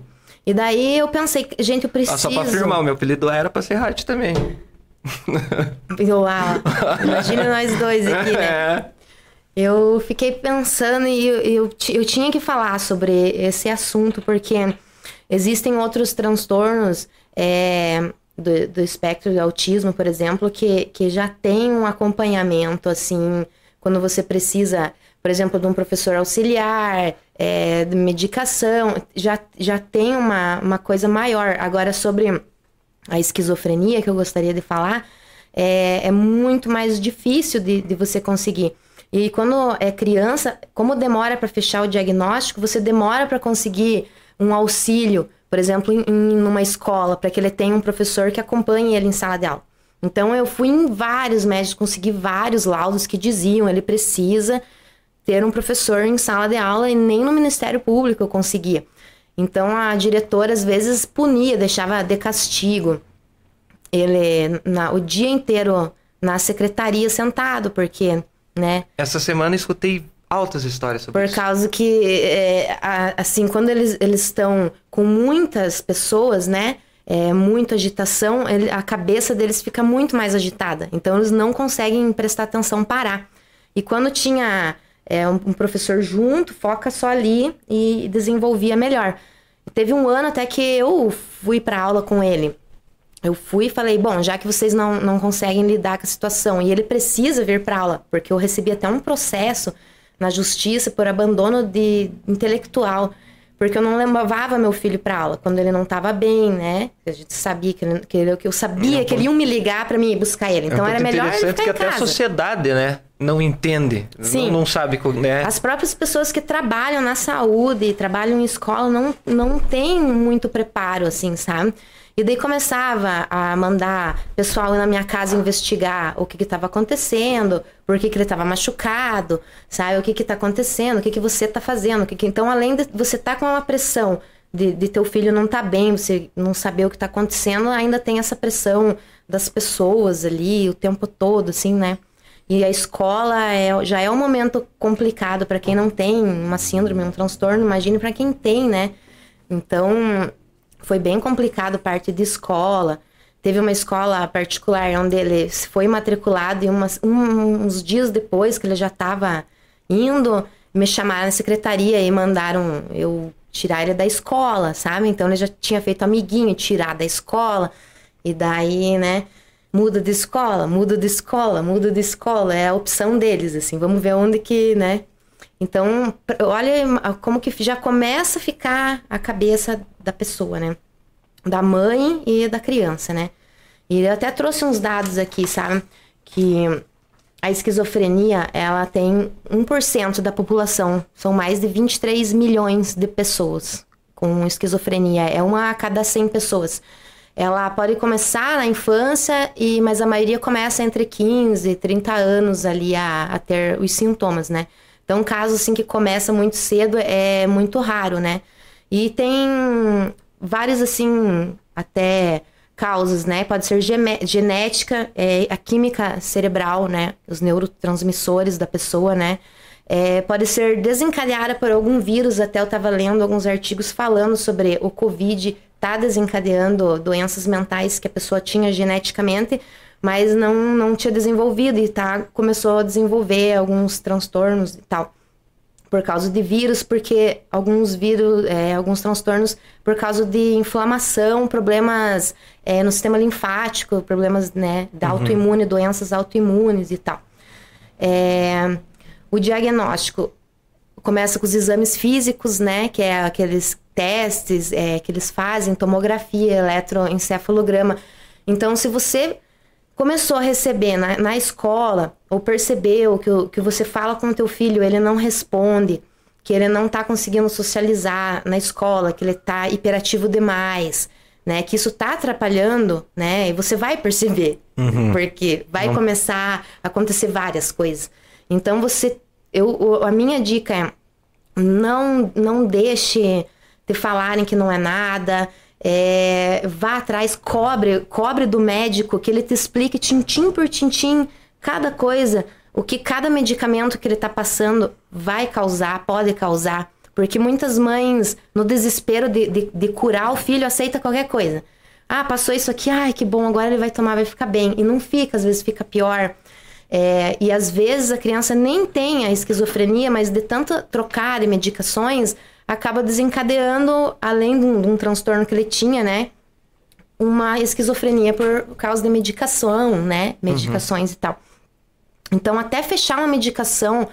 Speaker 2: E daí eu pensei, gente, eu
Speaker 1: Ah,
Speaker 2: preciso.
Speaker 1: só pra afirmar, o meu apelido era pra ser Rádio também.
Speaker 2: Uau, imagina nós dois aqui, né?
Speaker 1: É.
Speaker 2: Eu fiquei pensando e eu, eu, eu tinha que falar sobre esse assunto, porque existem outros transtornos é, do, do espectro do autismo, por exemplo, que, que já tem um acompanhamento, assim, quando você precisa, por exemplo, de um professor auxiliar, é, de medicação, já, já tem uma, uma coisa maior. Agora, sobre a esquizofrenia que eu gostaria de falar, é, é muito mais difícil de, de você conseguir. E quando é criança, como demora para fechar o diagnóstico, você demora para conseguir um auxílio, por exemplo, em, em uma escola, para que ele tenha um professor que acompanhe ele em sala de aula. Então eu fui em vários médicos, consegui vários laudos que diziam ele precisa ter um professor em sala de aula e nem no Ministério Público eu conseguia. Então a diretora às vezes punia, deixava de castigo ele na, o dia inteiro na secretaria sentado, porque, né?
Speaker 1: Essa semana eu escutei altas histórias sobre
Speaker 2: Por
Speaker 1: isso.
Speaker 2: causa que, é, assim, quando eles eles estão com muitas pessoas, né? É, muita agitação, ele- a cabeça deles fica muito mais agitada. Então, eles não conseguem prestar atenção, parar. E quando tinha é, um, um professor junto, foca só ali e desenvolvia melhor. Teve um ano até que eu fui para aula com ele. Eu fui e falei, bom, já que vocês não, não conseguem lidar com a situação e ele precisa vir para aula, porque eu recebi até um processo na justiça por abandono de intelectual, porque eu não levava meu filho para aula quando ele não estava bem, né? A gente sabia que, ele, que, ele- que eu sabia que ele ia me ligar para mim buscar ele. Então
Speaker 1: é um
Speaker 2: era melhor ele ficar
Speaker 1: que até a
Speaker 2: casa.
Speaker 1: sociedade, né, não entende.
Speaker 2: Sim.
Speaker 1: Não, não sabe, né?
Speaker 2: As próprias pessoas que trabalham na saúde, trabalham em escola, não, não têm muito preparo, assim, sabe? E daí começava a mandar pessoal ir na minha casa investigar o que estava acontecendo, por que, que ele estava machucado, sabe? O que está acontecendo, o que, que você está fazendo. que que- Então, além de você estar com uma pressão de, de teu filho não tá bem, você não saber o que está acontecendo, ainda tem essa pressão das pessoas ali o tempo todo, assim, né? E a escola é, já é um momento complicado para quem não tem uma síndrome, um transtorno, imagine para quem tem, né? Então, foi bem complicado parte de escola. Teve uma escola particular onde ele foi matriculado e umas, um- uns dias depois que ele já estava indo, me chamaram na secretaria e mandaram eu tirar ele da escola, sabe? Então ele já tinha feito amiguinho, tirar da escola. E daí, né? Muda de escola, muda de escola, muda de escola. É a opção deles, assim. Vamos ver onde que, né? Então, olha como que já começa a ficar a cabeça da pessoa, né? Da mãe e da criança, né? E eu até trouxe uns dados aqui, sabe? Que a esquizofrenia, ela tem 1% da população. São mais de 23 milhões de pessoas com esquizofrenia. É uma a cada 100 pessoas. Ela pode começar na infância, e, mas a maioria começa entre 15 e 30 anos ali a, a ter os sintomas, né? Então, caso assim que começa muito cedo é muito raro, né? E tem vários assim até causas, né? Pode ser genética, é, a química cerebral, né? Os neurotransmissores da pessoa, né? É, pode ser desencadeada por algum vírus. Até eu estava lendo alguns artigos falando sobre o Covid tá desencadeando doenças mentais que a pessoa tinha geneticamente, mas não, não tinha desenvolvido e tá, começou a desenvolver alguns transtornos e tal por causa de vírus, porque alguns vírus, é, alguns transtornos por causa de inflamação, problemas é, no sistema linfático, problemas né, da uhum. autoimune, doenças autoimunes e tal. É, o diagnóstico começa com os exames físicos, né, que é aqueles testes é, que eles fazem, tomografia, eletroencefalograma. Então, se você começou a receber na, na escola, ou percebeu que o que você fala com o teu filho, ele não responde, que ele não está conseguindo socializar na escola, que ele está hiperativo demais, né? Que isso está atrapalhando, né? E você vai perceber, uhum. porque vai uhum. começar a acontecer várias coisas. Então você, eu, a minha dica é não, não deixe de falarem que não é nada, é, vá atrás, cobre, cobre do médico que ele te explique tintim por tintim cada coisa, o que cada medicamento que ele está passando vai causar, pode causar. Porque muitas mães, no desespero de, de, de, curar o filho, aceita qualquer coisa. Ah, passou isso aqui, ai que bom, agora ele vai tomar, vai ficar bem. E não fica, às vezes fica pior. É, e às vezes a criança nem tem a esquizofrenia, mas de tanto trocar de medicações, acaba desencadeando, além de um, de um, transtorno que ele tinha, né? Uma esquizofrenia por causa de medicação, né? Medicações uhum. e tal. Então, até fechar uma medicação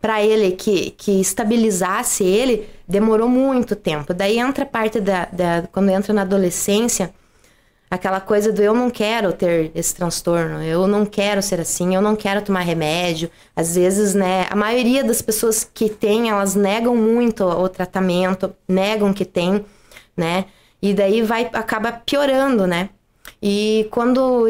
Speaker 2: para ele que, que estabilizasse ele, demorou muito tempo. Daí entra a parte da, da. Quando entra na adolescência aquela coisa do eu não quero ter esse transtorno, eu não quero ser assim, eu não quero tomar remédio. Às vezes, né, a maioria das pessoas que têm, elas negam muito o tratamento, negam que tem, né? E daí vai acaba piorando, né? E quando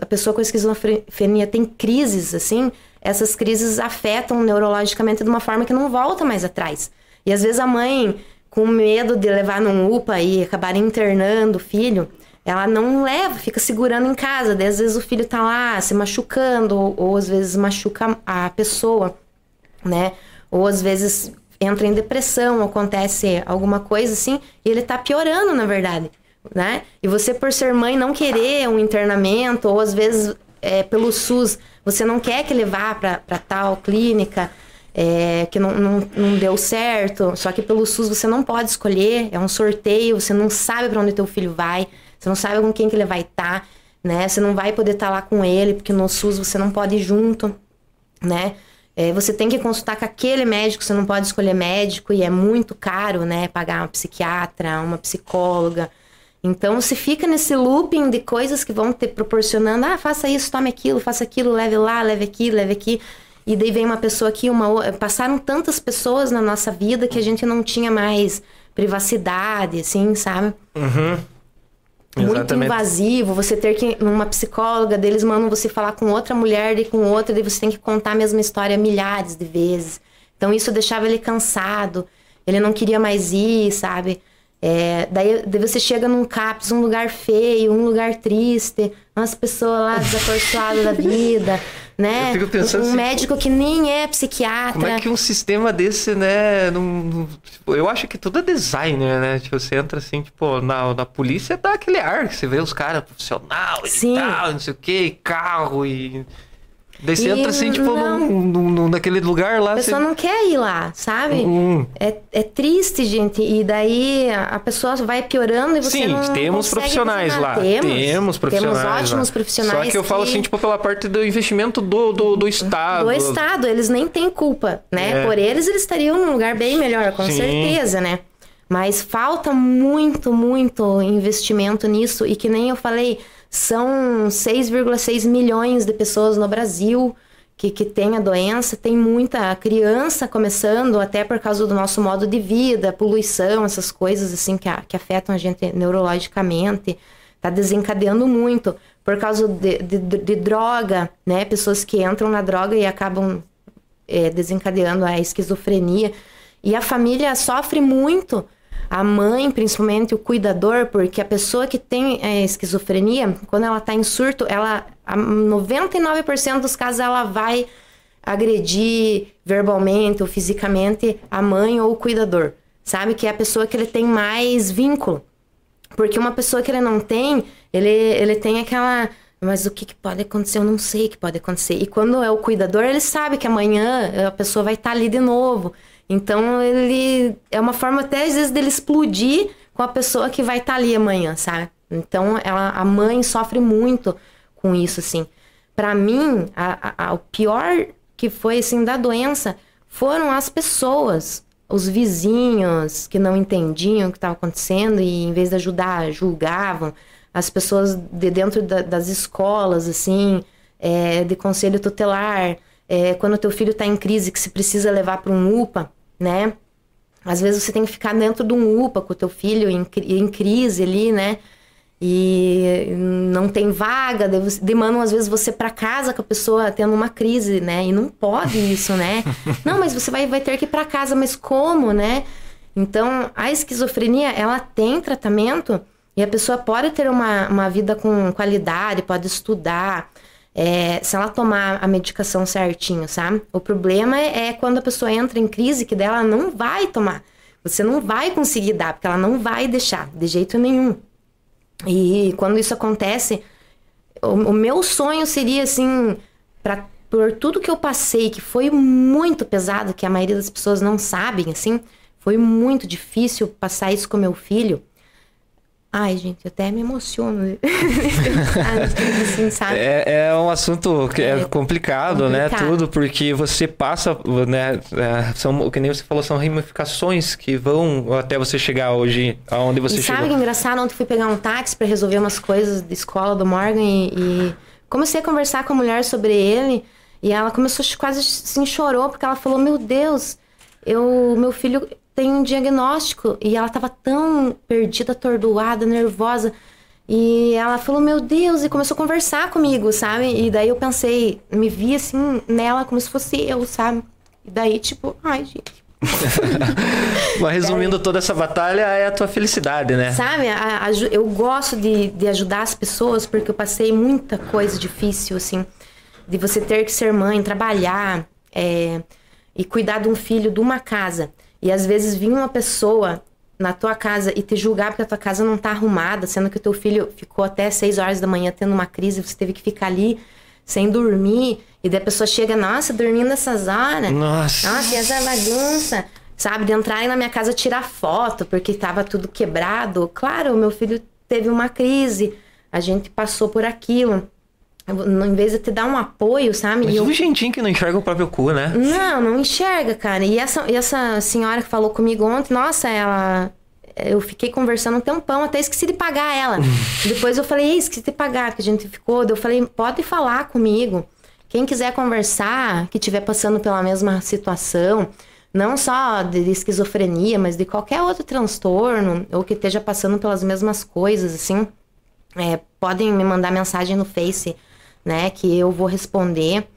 Speaker 2: a pessoa com esquizofrenia tem crises assim, essas crises afetam neurologicamente de uma forma que não volta mais atrás. E às vezes a mãe, com medo de levar num UPA e acabar internando o filho, ela não leva, fica segurando em casa. Daí, às vezes o filho tá lá se machucando, ou, às vezes machuca a pessoa, né? Ou às vezes entra em depressão, acontece alguma coisa assim, e ele tá piorando, na verdade, né? E você, por ser mãe, não querer um internamento, ou às vezes é, pelo SUS, você não quer que levar para tal clínica, é, que não, não, não, deu certo, só que pelo SUS você não pode escolher, é um sorteio, você não sabe para onde teu filho vai. Você não sabe com quem que ele vai estar, tá, né? Você não vai poder estar tá lá com ele, porque no SUS você não pode ir junto, né? É, você tem que consultar com aquele médico, você não pode escolher médico e é muito caro, né? Pagar uma psiquiatra, uma psicóloga. Então, se fica nesse looping de coisas que vão te proporcionando, ah, faça isso, tome aquilo, faça aquilo, leve lá, leve aqui, leve aqui. E daí vem uma pessoa aqui, uma passaram tantas pessoas na nossa vida que a gente não tinha mais privacidade, assim, sabe?
Speaker 1: Uhum
Speaker 2: muito invasivo, você ter que uma psicóloga deles mandam você falar com outra mulher e com outra, e você tem que contar a mesma história milhares de vezes. Então isso deixava ele cansado, ele não queria mais ir, sabe? É, daí, daí, você chega num CAPS, um lugar feio, um lugar triste, umas pessoas lá desacorçoadas da vida, né?
Speaker 1: Eu fico pensando
Speaker 2: um
Speaker 1: assim,
Speaker 2: médico que nem é psiquiatra.
Speaker 1: Como é que um sistema desse, né? Não, tipo, eu acho que tudo é designer, né? Tipo, você entra assim, tipo, na, na polícia dá aquele ar que você vê os caras profissional e
Speaker 2: Sim.
Speaker 1: tal, não sei o que, carro e Daí você entra assim, tipo, num, num, naquele lugar lá.
Speaker 2: A pessoa você... não quer ir lá, sabe? Uhum. É, é triste, gente. E daí a pessoa vai piorando e você
Speaker 1: Sim,
Speaker 2: não
Speaker 1: temos profissionais lá.
Speaker 2: Temos,
Speaker 1: temos profissionais.
Speaker 2: Temos ótimos
Speaker 1: lá.
Speaker 2: profissionais.
Speaker 1: Só que eu falo assim, tipo, pela parte do investimento do, do, do Estado.
Speaker 2: Do Estado. Eles nem têm culpa, né? É. Por eles, eles estariam num lugar bem melhor, com Sim. certeza, né? Mas falta muito, muito investimento nisso. E que nem eu falei são 6,6 milhões de pessoas no Brasil que, que tem a doença. Tem muita criança começando, até por causa do nosso modo de vida, poluição, essas coisas assim que, a, que afetam a gente neurologicamente. Está desencadeando muito por causa de, de, de, droga, né? Pessoas que entram na droga e acabam é, desencadeando a esquizofrenia. E a família sofre muito, a mãe, principalmente o cuidador, porque a pessoa que tem é, esquizofrenia, quando ela está em surto, ela, a 99% dos casos, ela vai agredir verbalmente ou fisicamente a mãe ou o cuidador, sabe? Que é a pessoa que ele tem mais vínculo. Porque uma pessoa que ele não tem, ele, ele tem aquela. Mas o que, que pode acontecer? Eu não sei o que pode acontecer. E quando é o cuidador, ele sabe que amanhã a pessoa vai estar ali de novo. Então ele é uma forma até às vezes dele explodir com a pessoa que vai estar ali amanhã, sabe? Então ela, a mãe sofre muito com isso, assim. Para mim, a, a, o pior que foi assim da doença foram as pessoas, os vizinhos que não entendiam o que estava acontecendo e em vez de ajudar julgavam as pessoas de dentro da, das escolas assim é, de conselho tutelar é, quando teu filho está em crise que se precisa levar para um UPA né às vezes você tem que ficar dentro de um UPA com o teu filho em, em crise ali né e não tem vaga, demandam às vezes você para casa com a pessoa tendo uma crise, né? E não pode isso, né? não, mas você vai, vai ter que ir para casa, mas como, né? Então, a esquizofrenia, ela tem tratamento e a pessoa pode ter uma, uma vida com qualidade, pode estudar, é, se ela tomar a medicação certinho, sabe? O problema é, quando a pessoa entra em crise que dela não vai tomar. Você não vai conseguir dar, porque ela não vai deixar, de jeito nenhum. E quando isso acontece, o, o meu sonho seria assim, para por tudo que eu passei, que foi muito pesado, que a maioria das pessoas não sabem, assim, foi muito difícil passar isso com meu filho. Ai, gente, eu até me emociono.
Speaker 1: assim, é, é, um assunto que é, é complicado, complicado, né? Tudo, porque você passa, né? É, são, que nem você falou, são ramificações que vão até você chegar hoje aonde você e chegou.
Speaker 2: Sabe que engraçado? Ontem fui pegar um táxi para resolver umas coisas da escola do Morgan e, e, comecei a conversar com a mulher sobre ele. E ela começou quase assim, chorou, porque ela falou: Meu Deus, eu, meu filho tem um diagnóstico. E ela tava tão perdida, atordoada, nervosa. E ela falou, meu Deus, e começou a conversar comigo, sabe? E daí eu pensei, me vi assim nela como se fosse eu, sabe? E daí, tipo, ai, gente.
Speaker 1: Mas resumindo toda essa batalha, é a tua felicidade, né?
Speaker 2: Sabe, a, a, eu gosto de, de ajudar as pessoas porque eu passei muita coisa difícil, assim, de você ter que ser mãe, trabalhar é, e cuidar de um filho de uma casa. E às vezes vinha uma pessoa na tua casa e te julgar porque a tua casa não tá arrumada, sendo que o teu filho ficou até 6 horas da manhã tendo uma crise, você teve que ficar ali sem dormir, e daí a pessoa chega, nossa, dormindo essas horas.
Speaker 1: Nossa.
Speaker 2: Nossa, e essa bagunça. Sabe, de entrarem na minha casa tirar foto, porque tava tudo quebrado. Claro, o meu filho teve uma crise, a gente passou por aquilo em vez de te dar um apoio, sabe?
Speaker 1: Mas e eu... gentinho que não enxerga o próprio cu, né?
Speaker 2: Não, não enxerga, cara. E essa, e essa senhora que falou comigo ontem, nossa, ela. Eu fiquei conversando um tempão, até esqueci de pagar ela. Depois eu falei, esqueci de pagar, que a gente ficou. Eu falei, pode falar comigo. Quem quiser conversar, que estiver passando pela mesma situação, não só de esquizofrenia, mas de qualquer outro transtorno, ou que esteja passando pelas mesmas coisas, assim, é, podem me mandar mensagem no Face né? Que eu vou responder.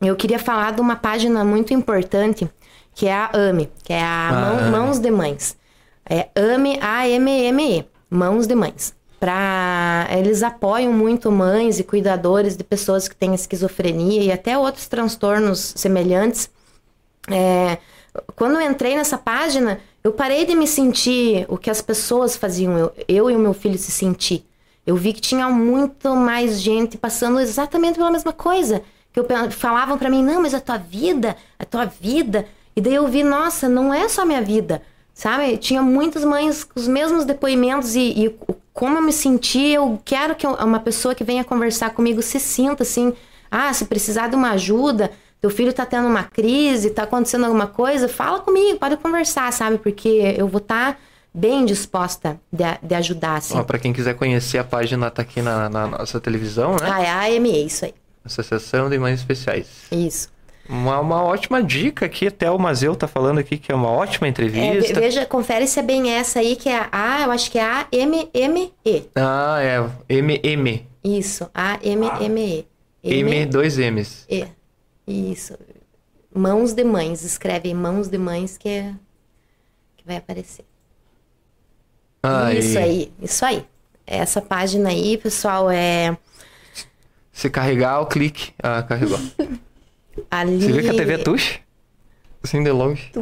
Speaker 2: Eu queria falar de uma página muito importante, que é a AME, que é a ah, Mãos de Mães. É AME, A-M-M-E, Mãos de Mães. Pra... Eles apoiam muito mães e cuidadores de pessoas que têm esquizofrenia e até outros transtornos semelhantes. É... Quando eu entrei nessa página, eu parei de me sentir o que as pessoas faziam, eu, eu e o meu filho se sentir. Eu vi que tinha muito mais gente passando exatamente pela mesma coisa. Que eu, falavam para mim, não, mas a tua vida, a tua vida. E daí eu vi, nossa, não é só minha vida, sabe? Tinha muitas mães com os mesmos depoimentos e, e como eu me senti, eu quero que uma pessoa que venha conversar comigo se sinta assim, ah, se precisar de uma ajuda, teu filho tá tendo uma crise, tá acontecendo alguma coisa, fala comigo, pode conversar, sabe? Porque eu vou estar tá bem disposta de, de ajudar, assim.
Speaker 1: Para quem quiser conhecer, a página tá aqui na, na, nossa televisão, né?
Speaker 2: Ah, é a AME, isso aí.
Speaker 1: Associação de Mães Especiais.
Speaker 2: Isso.
Speaker 1: Uma, uma ótima dica aqui, até o Mazeu tá falando aqui que é uma ótima entrevista.
Speaker 2: É, veja, confere se é bem essa aí, que é a, eu acho que é a M M E.
Speaker 1: Ah, é, M M.
Speaker 2: Isso, A M M E.
Speaker 1: M, dois M's.
Speaker 2: E. Isso. Mãos de Mães. Escreve Mãos de Mães que, é, que vai aparecer.
Speaker 1: Aí.
Speaker 2: Isso aí, isso aí. Essa página aí, pessoal, é
Speaker 1: Se carregar o clique. Ah, carregou.
Speaker 2: ali.
Speaker 1: Você vê que a TV é touch? Assim de longe.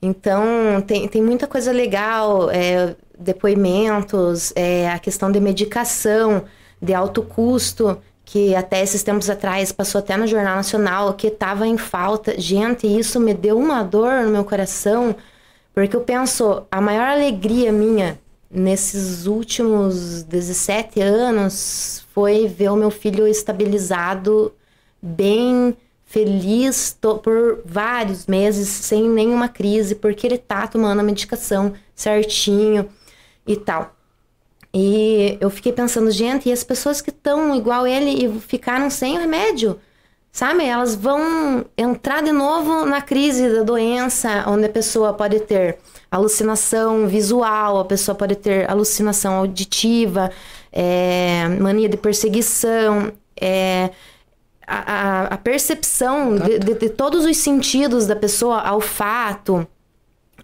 Speaker 2: Então, tem, tem muita coisa legal, é, depoimentos, é, a questão de medicação, de alto custo, que até esses tempos atrás passou até no Jornal Nacional, que estava em falta. Gente, isso me deu uma dor no meu coração, porque eu penso, a maior alegria minha nesses últimos 17 anos foi ver o meu filho estabilizado, bem feliz por vários meses, sem nenhuma crise, porque ele tá tomando a medicação certinho e tal. E eu fiquei pensando, gente, e as pessoas que estão igual ele e ficaram sem o remédio, sabe? Elas vão entrar de novo na crise da doença, onde a pessoa pode ter alucinação visual, a pessoa pode ter alucinação auditiva, é, mania de perseguição, é, a, a- percepção de, de- de todos os sentidos da pessoa, olfato,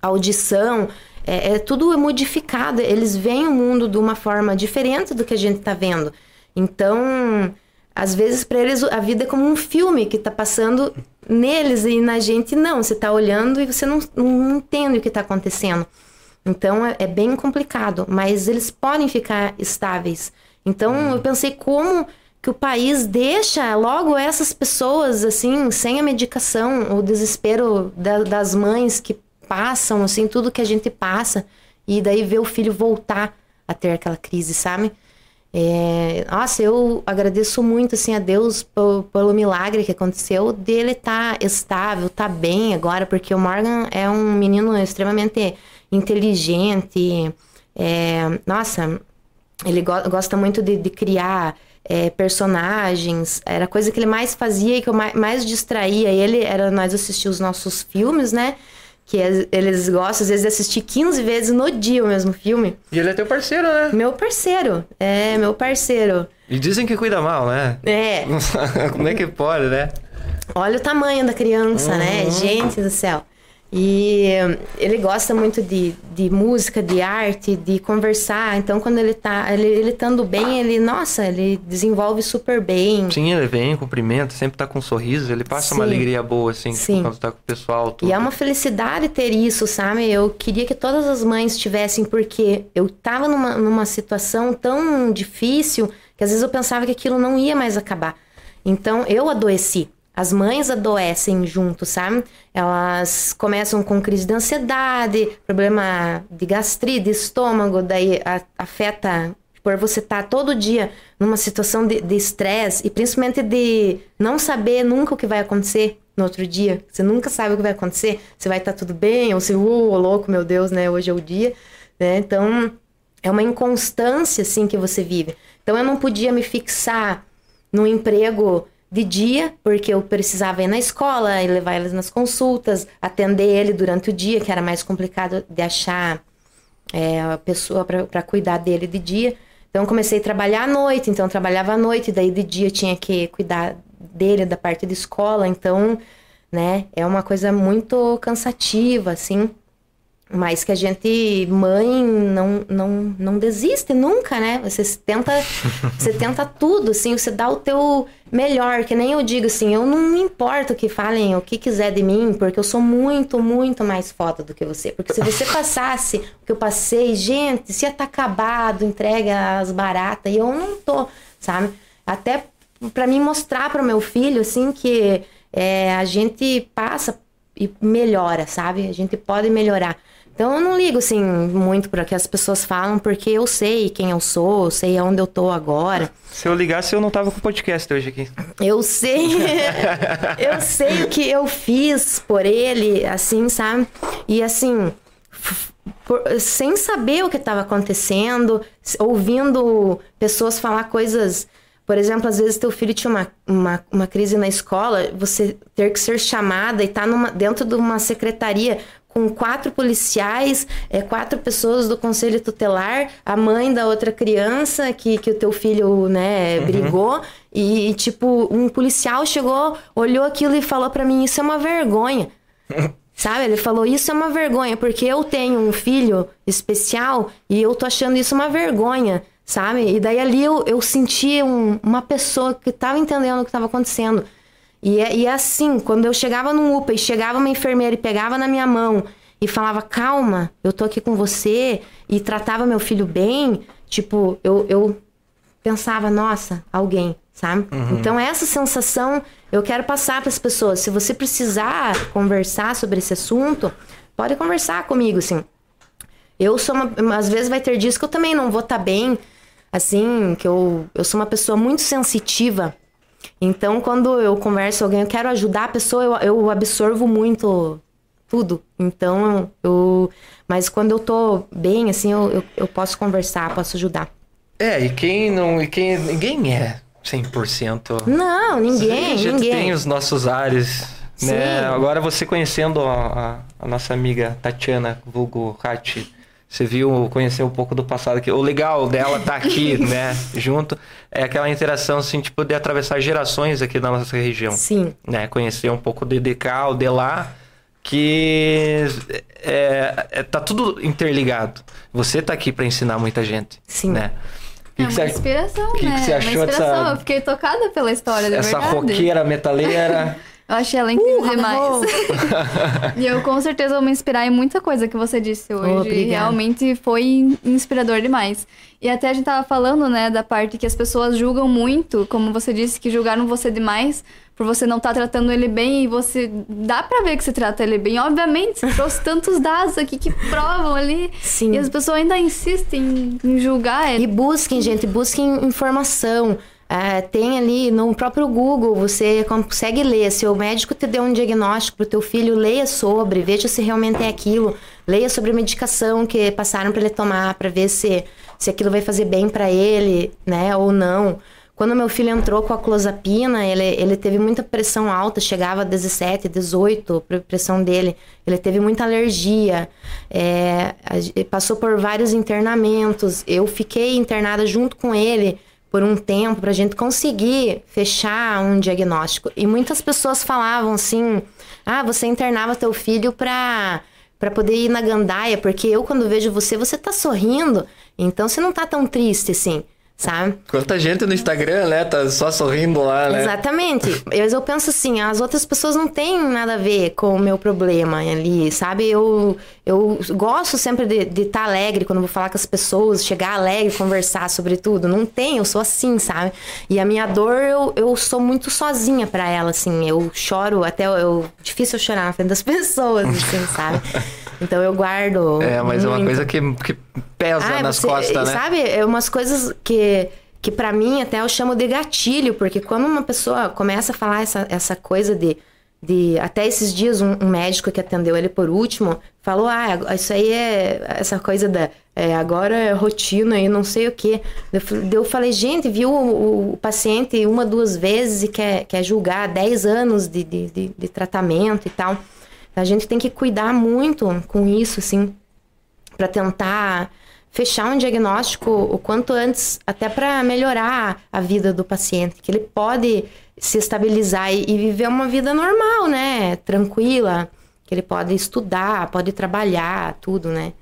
Speaker 2: audição, é, é tudo é modificado. Eles veem o mundo de uma forma diferente do que a gente está vendo. Então, às vezes para eles a vida é como um filme que está passando neles e na gente não. Você está olhando e você não, não entende o que está acontecendo. Então é, é bem complicado, mas eles podem ficar estáveis. Então eu pensei como que o país deixa logo essas pessoas assim sem a medicação, o desespero da- das mães que passam assim tudo que a gente passa e daí ver o filho voltar a ter aquela crise, sabe? É, nossa, eu agradeço muito assim a Deus pelo, milagre que aconteceu dele estar estável, tá bem agora, porque o Morgan é um menino extremamente inteligente. é, nossa, ele go- gosta muito de, de criar é, personagens. Era a coisa que ele mais fazia e que eu mais, mais distraía ele era nós assistir os nossos filmes, né? Que as- eles gostam, às vezes, de assistir 15 vezes no dia o mesmo filme.
Speaker 1: E ele é teu parceiro, né?
Speaker 2: Meu parceiro, é, meu parceiro.
Speaker 1: E dizem que cuida mal, né?
Speaker 2: É,
Speaker 1: Como é que pode, né?
Speaker 2: olha o tamanho da criança, né? Gente do céu. E hum, ele gosta muito de, de música, de arte, de conversar. Então, quando ele tá, ele, ele estando bem, ele, nossa, ele desenvolve super bem.
Speaker 1: Sim, ele vem, cumprimenta, sempre tá com um sorriso, ele passa uma
Speaker 2: Sim.
Speaker 1: alegria boa, assim, tipo,
Speaker 2: Sim.
Speaker 1: quando tá com o pessoal, tudo.
Speaker 2: E é uma felicidade ter isso, sabe? Eu queria que todas as mães tivessem, porque eu tava numa, numa situação tão difícil que às vezes eu pensava que aquilo não ia mais acabar. Então eu adoeci. As mães adoecem junto, sabe? Elas começam com crise de ansiedade, problema de gastrite, estômago, daí afeta por você estar todo dia numa situação de estresse e principalmente de não saber nunca o que vai acontecer no outro dia. Você nunca sabe o que vai acontecer, se vai estar tudo bem ou se, uh, louco, meu Deus, né? Hoje é o dia, né? Então, é uma inconstância assim que você vive. Então, eu não podia me fixar no emprego de dia, porque eu precisava ir na escola e levar eles nas consultas, atender ele durante o dia, que era mais complicado de achar é, a pessoa para cuidar dele de dia. Então comecei a trabalhar à noite, então trabalhava à noite, daí de dia tinha que cuidar dele da parte de escola, então, né, é uma coisa muito cansativa, assim. Mas que a gente, mãe, não, não, não desiste nunca, né? Você tenta, você tenta tudo, assim, você dá o teu melhor, que nem eu digo assim, eu não me importo que falem o que quiser de mim, porque eu sou muito, muito mais foda do que você. Porque se você passasse o que eu passei, gente, se ia estar acabado, entrega as baratas, e eu não tô, sabe? Até para mim mostrar para meu filho, assim, que é, a gente passa e melhora, sabe? A gente pode melhorar. Então eu não ligo assim muito para que as pessoas falam, porque eu sei quem eu sou, eu sei aonde eu tô agora.
Speaker 1: Se eu ligasse, eu não tava com o podcast hoje aqui.
Speaker 2: Eu sei, eu sei o que eu fiz por ele, assim, sabe? E assim, por- sem saber o que estava acontecendo, ouvindo pessoas falar coisas. Por exemplo, às vezes teu filho tinha uma, uma, uma crise na escola, você ter que ser chamada e estar numa, dentro de uma secretaria com quatro policiais, é, quatro pessoas do conselho tutelar, a mãe da outra criança que, que o teu filho, né, brigou. E, tipo, um policial chegou, olhou aquilo e falou para mim: Isso é uma vergonha. Sabe? Ele falou: Isso é uma vergonha, porque eu tenho um filho especial e eu tô achando isso uma vergonha, sabe? E daí ali eu, eu senti um- uma pessoa que tava entendendo o que tava acontecendo. E é, e é assim: quando eu chegava num UPA e chegava uma enfermeira e pegava na minha mão e falava: Calma, eu tô aqui com você, e tratava meu filho bem, tipo, eu, eu pensava, nossa, alguém, sabe? Então essa sensação eu quero passar para as pessoas. Se você precisar conversar sobre esse assunto, pode conversar comigo, assim. Eu sou uma, às vezes vai ter dias que eu também não vou estar bem, assim, que eu, eu sou uma pessoa muito sensitiva. Então, quando eu converso com alguém, eu quero ajudar a pessoa, eu, eu absorvo muito tudo. Então, eu. Mas quando eu tô bem, assim, eu, eu, eu posso conversar, posso ajudar.
Speaker 1: É, e quem não. E quem, ninguém é 100%.
Speaker 2: Não, ninguém,
Speaker 1: a gente
Speaker 2: ninguém.
Speaker 1: tem os nossos ares, né? Agora você conhecendo a, a- a nossa amiga Tatiana Vulgo Hati, você viu, conheceu um pouco do passado aqui. O legal dela tá aqui, né, junto, é aquela interação, assim, de atravessar gerações aqui da nossa região.
Speaker 2: Sim.
Speaker 1: Né? Conhecer um pouco de, de cá ou de lá, que é, é- tá tudo interligado. Você tá aqui para ensinar muita gente.
Speaker 2: Sim.
Speaker 1: Né? O que
Speaker 3: é
Speaker 1: que
Speaker 3: uma
Speaker 1: você-
Speaker 3: inspiração,
Speaker 1: que que
Speaker 3: né?
Speaker 1: você achou
Speaker 3: uma inspiração.
Speaker 1: dessa-
Speaker 3: Eu fiquei tocada pela história,
Speaker 1: essa roqueira metaleira.
Speaker 3: Eu achei ela incrível
Speaker 2: Uh,
Speaker 3: demais. e eu com certeza vou me inspirar em muita coisa que você disse hoje.
Speaker 2: Obrigada.
Speaker 3: Realmente foi inspirador demais. E até a gente tava falando, né, da parte que as pessoas julgam muito, como você disse, que julgaram você demais por você não estar tratando ele bem e você dá pra ver que você trata ele bem. Obviamente, você trouxe tantos dados aqui que provam ali.
Speaker 2: Sim.
Speaker 3: E as pessoas ainda insistem em julgar
Speaker 2: E
Speaker 3: ele.
Speaker 2: busquem, gente, busquem informação. É, tem ali no próprio Google, você consegue ler. Se o médico te deu um diagnóstico pro teu filho, leia sobre, veja se realmente é aquilo. Leia sobre a medicação que passaram para ele tomar, para ver se, se aquilo vai fazer bem para ele, né, ou não. Quando meu filho entrou com a clozapina, ele, ele teve muita pressão alta, chegava a 17, 18, a pressão dele. Ele teve muita alergia, é, passou por vários internamentos. Eu fiquei internada junto com ele por um tempo para a gente conseguir fechar um diagnóstico. E muitas pessoas falavam assim: ah, você internava teu filho para para poder ir na gandaia, porque eu quando vejo você, você tá sorrindo, então você não tá tão triste assim, sabe?
Speaker 1: Quanta gente no Instagram, né? Tá só sorrindo lá, né?
Speaker 2: Exatamente. Mas eu penso assim, as outras pessoas não têm nada a ver com o meu problema ali, sabe? Eu, eu gosto sempre de estar alegre quando vou falar com as pessoas, chegar alegre, conversar sobre tudo. Não tem, eu sou assim, sabe? E a minha dor, eu, eu sou muito sozinha pra ela, assim. Eu choro, até eu, difícil eu chorar na frente das pessoas, assim, sabe? Então eu guardo.
Speaker 1: É, mas é uma
Speaker 2: muito.
Speaker 1: coisa que, que pesa
Speaker 2: Ah,
Speaker 1: nas
Speaker 2: você-
Speaker 1: costas, né?
Speaker 2: Sabe, é umas coisas que, que para mim até eu chamo de gatilho, porque quando uma pessoa começa a falar essa, essa coisa de, de. Até esses dias, um, um médico que atendeu ele por último falou: Ah, isso aí é essa coisa da. é, agora é rotina e não sei o quê. Eu, eu falei, gente, viu o, o paciente uma, duas vezes e quer, quer julgar 10 anos de, de, de, de tratamento e tal. A gente tem que cuidar muito com isso, assim para tentar fechar um diagnóstico o quanto antes, até para melhorar a vida do paciente, que ele pode se estabilizar e, e viver uma vida normal, né? Tranquila, que ele pode estudar, pode trabalhar, tudo, né?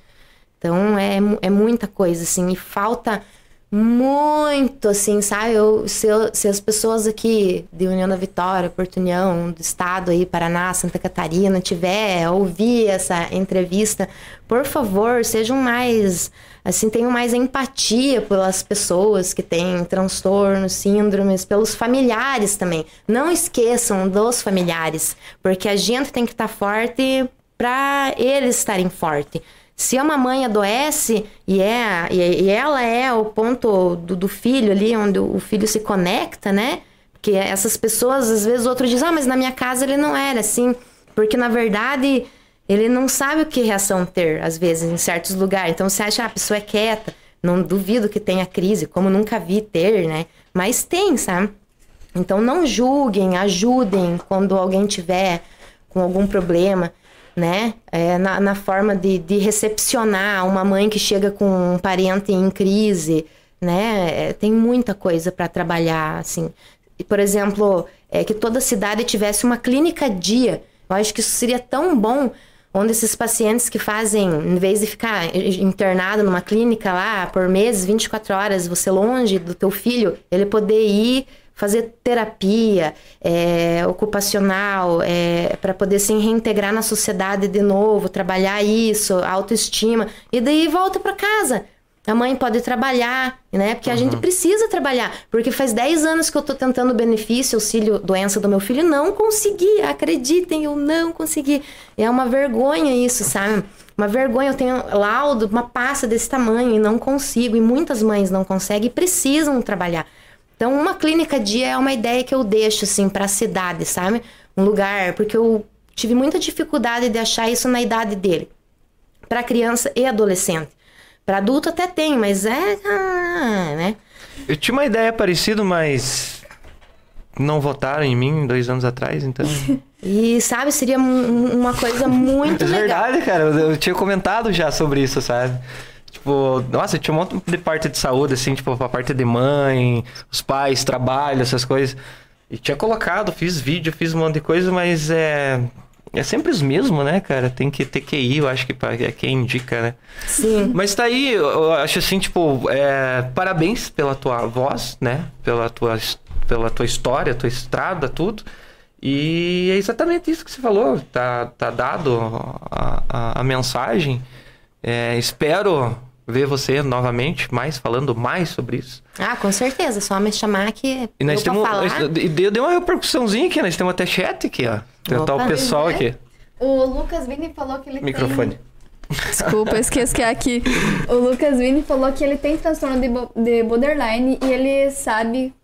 Speaker 2: Então é, é muita coisa, assim, e falta muito, assim, sabe? Eu, se, eu- se as pessoas aqui de União da Vitória, Porto União, do estado aí, Paraná, Santa Catarina, tiver, ouvir essa entrevista, por favor, sejam mais, assim, tenham mais empatia pelas pessoas que têm transtornos, síndromes, pelos familiares também. Não esqueçam dos familiares, porque a gente tem que estar forte para eles estarem fortes. Se uma mãe adoece e, é, e ela é o ponto do, do filho ali, onde o filho se conecta, né? Porque essas pessoas, às vezes, o outro diz, ah, mas na minha casa ele não era assim. Porque, na verdade, ele não sabe o que reação ter, às vezes, em certos lugares. Então, você acha, ah, a pessoa é quieta. Não duvido que tenha crise, como nunca vi ter, né? Mas tem, sabe? Então, não julguem, ajudem quando alguém tiver com algum problema. Né? É, na, na forma de, de recepcionar uma mãe que chega com um parente em crise, né? É, tem muita coisa para trabalhar, assim. E, por exemplo, é, que toda cidade tivesse uma clínica dia. Eu acho que isso seria tão bom, onde esses pacientes que fazem, em vez de ficar internado numa clínica lá por meses, 24 horas, você longe do teu filho, ele poder ir fazer terapia é, ocupacional é, para poder se reintegrar na sociedade de novo, trabalhar isso, autoestima, e daí volta para casa. A mãe pode trabalhar, né? Porque uhum. a gente precisa trabalhar. Porque faz 10 anos que eu tô tentando benefício, auxílio, doença do meu filho, não consegui. Acreditem, eu não consegui. É uma vergonha isso, sabe? Uma vergonha. Eu tenho laudo, uma pasta desse tamanho e não consigo. E muitas mães não conseguem e precisam trabalhar. Então, uma clínica dia é uma ideia que eu deixo, assim, para a cidade, sabe? Um lugar, porque eu tive muita dificuldade de achar isso na idade dele, para criança e adolescente. Para adulto até tem, mas é. Ah, né?
Speaker 1: Eu tinha uma ideia parecida, mas não votaram em mim dois anos atrás, então.
Speaker 2: e sabe, seria uma coisa muito é legal.
Speaker 1: verdade, cara. Eu tinha comentado já sobre isso, sabe? Tipo, nossa, tinha um monte de parte de saúde, assim, tipo, a parte de mãe, os pais, trabalho, essas coisas. E tinha colocado, fiz vídeo, fiz um monte de coisa, mas é. É sempre os mesmos, né, cara? Tem que ter QI, eu acho que é quem indica, né?
Speaker 2: Sim.
Speaker 1: Mas tá aí, eu acho assim, tipo, é, parabéns pela tua voz, né? Pela tua, pela tua história, tua estrada, tudo. E é exatamente isso que você falou. Tá, tá dado a, a, a mensagem. É, espero ver você novamente, mais falando mais sobre isso.
Speaker 2: Ah, com certeza, só me chamar que
Speaker 1: e nós temos, falar. E deu, deu uma repercussãozinha aqui, nós temos até chat aqui, ó. Tentar o pessoal aqui.
Speaker 3: O Lucas Vini falou que ele
Speaker 1: Microfone.
Speaker 3: Tem... Desculpa, eu esqueço que é aqui. O Lucas Vini falou que ele tem transtorno de, de borderline e ele sabe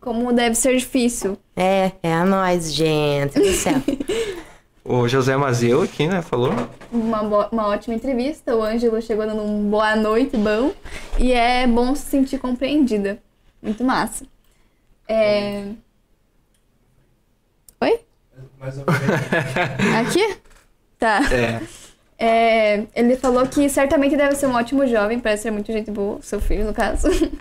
Speaker 3: como deve ser difícil.
Speaker 2: É, é a nós, gente do céu.
Speaker 1: O José Mazeu aqui, né, falou.
Speaker 3: Uma, uma ótima entrevista. O Ângelo chegou dando um boa noite bom. E é bom se sentir compreendida. Muito massa. É... Oi? Aqui? Tá.
Speaker 1: É.
Speaker 3: é. Ele falou que certamente deve ser um ótimo jovem, parece ser muito gente boa, seu filho, no caso.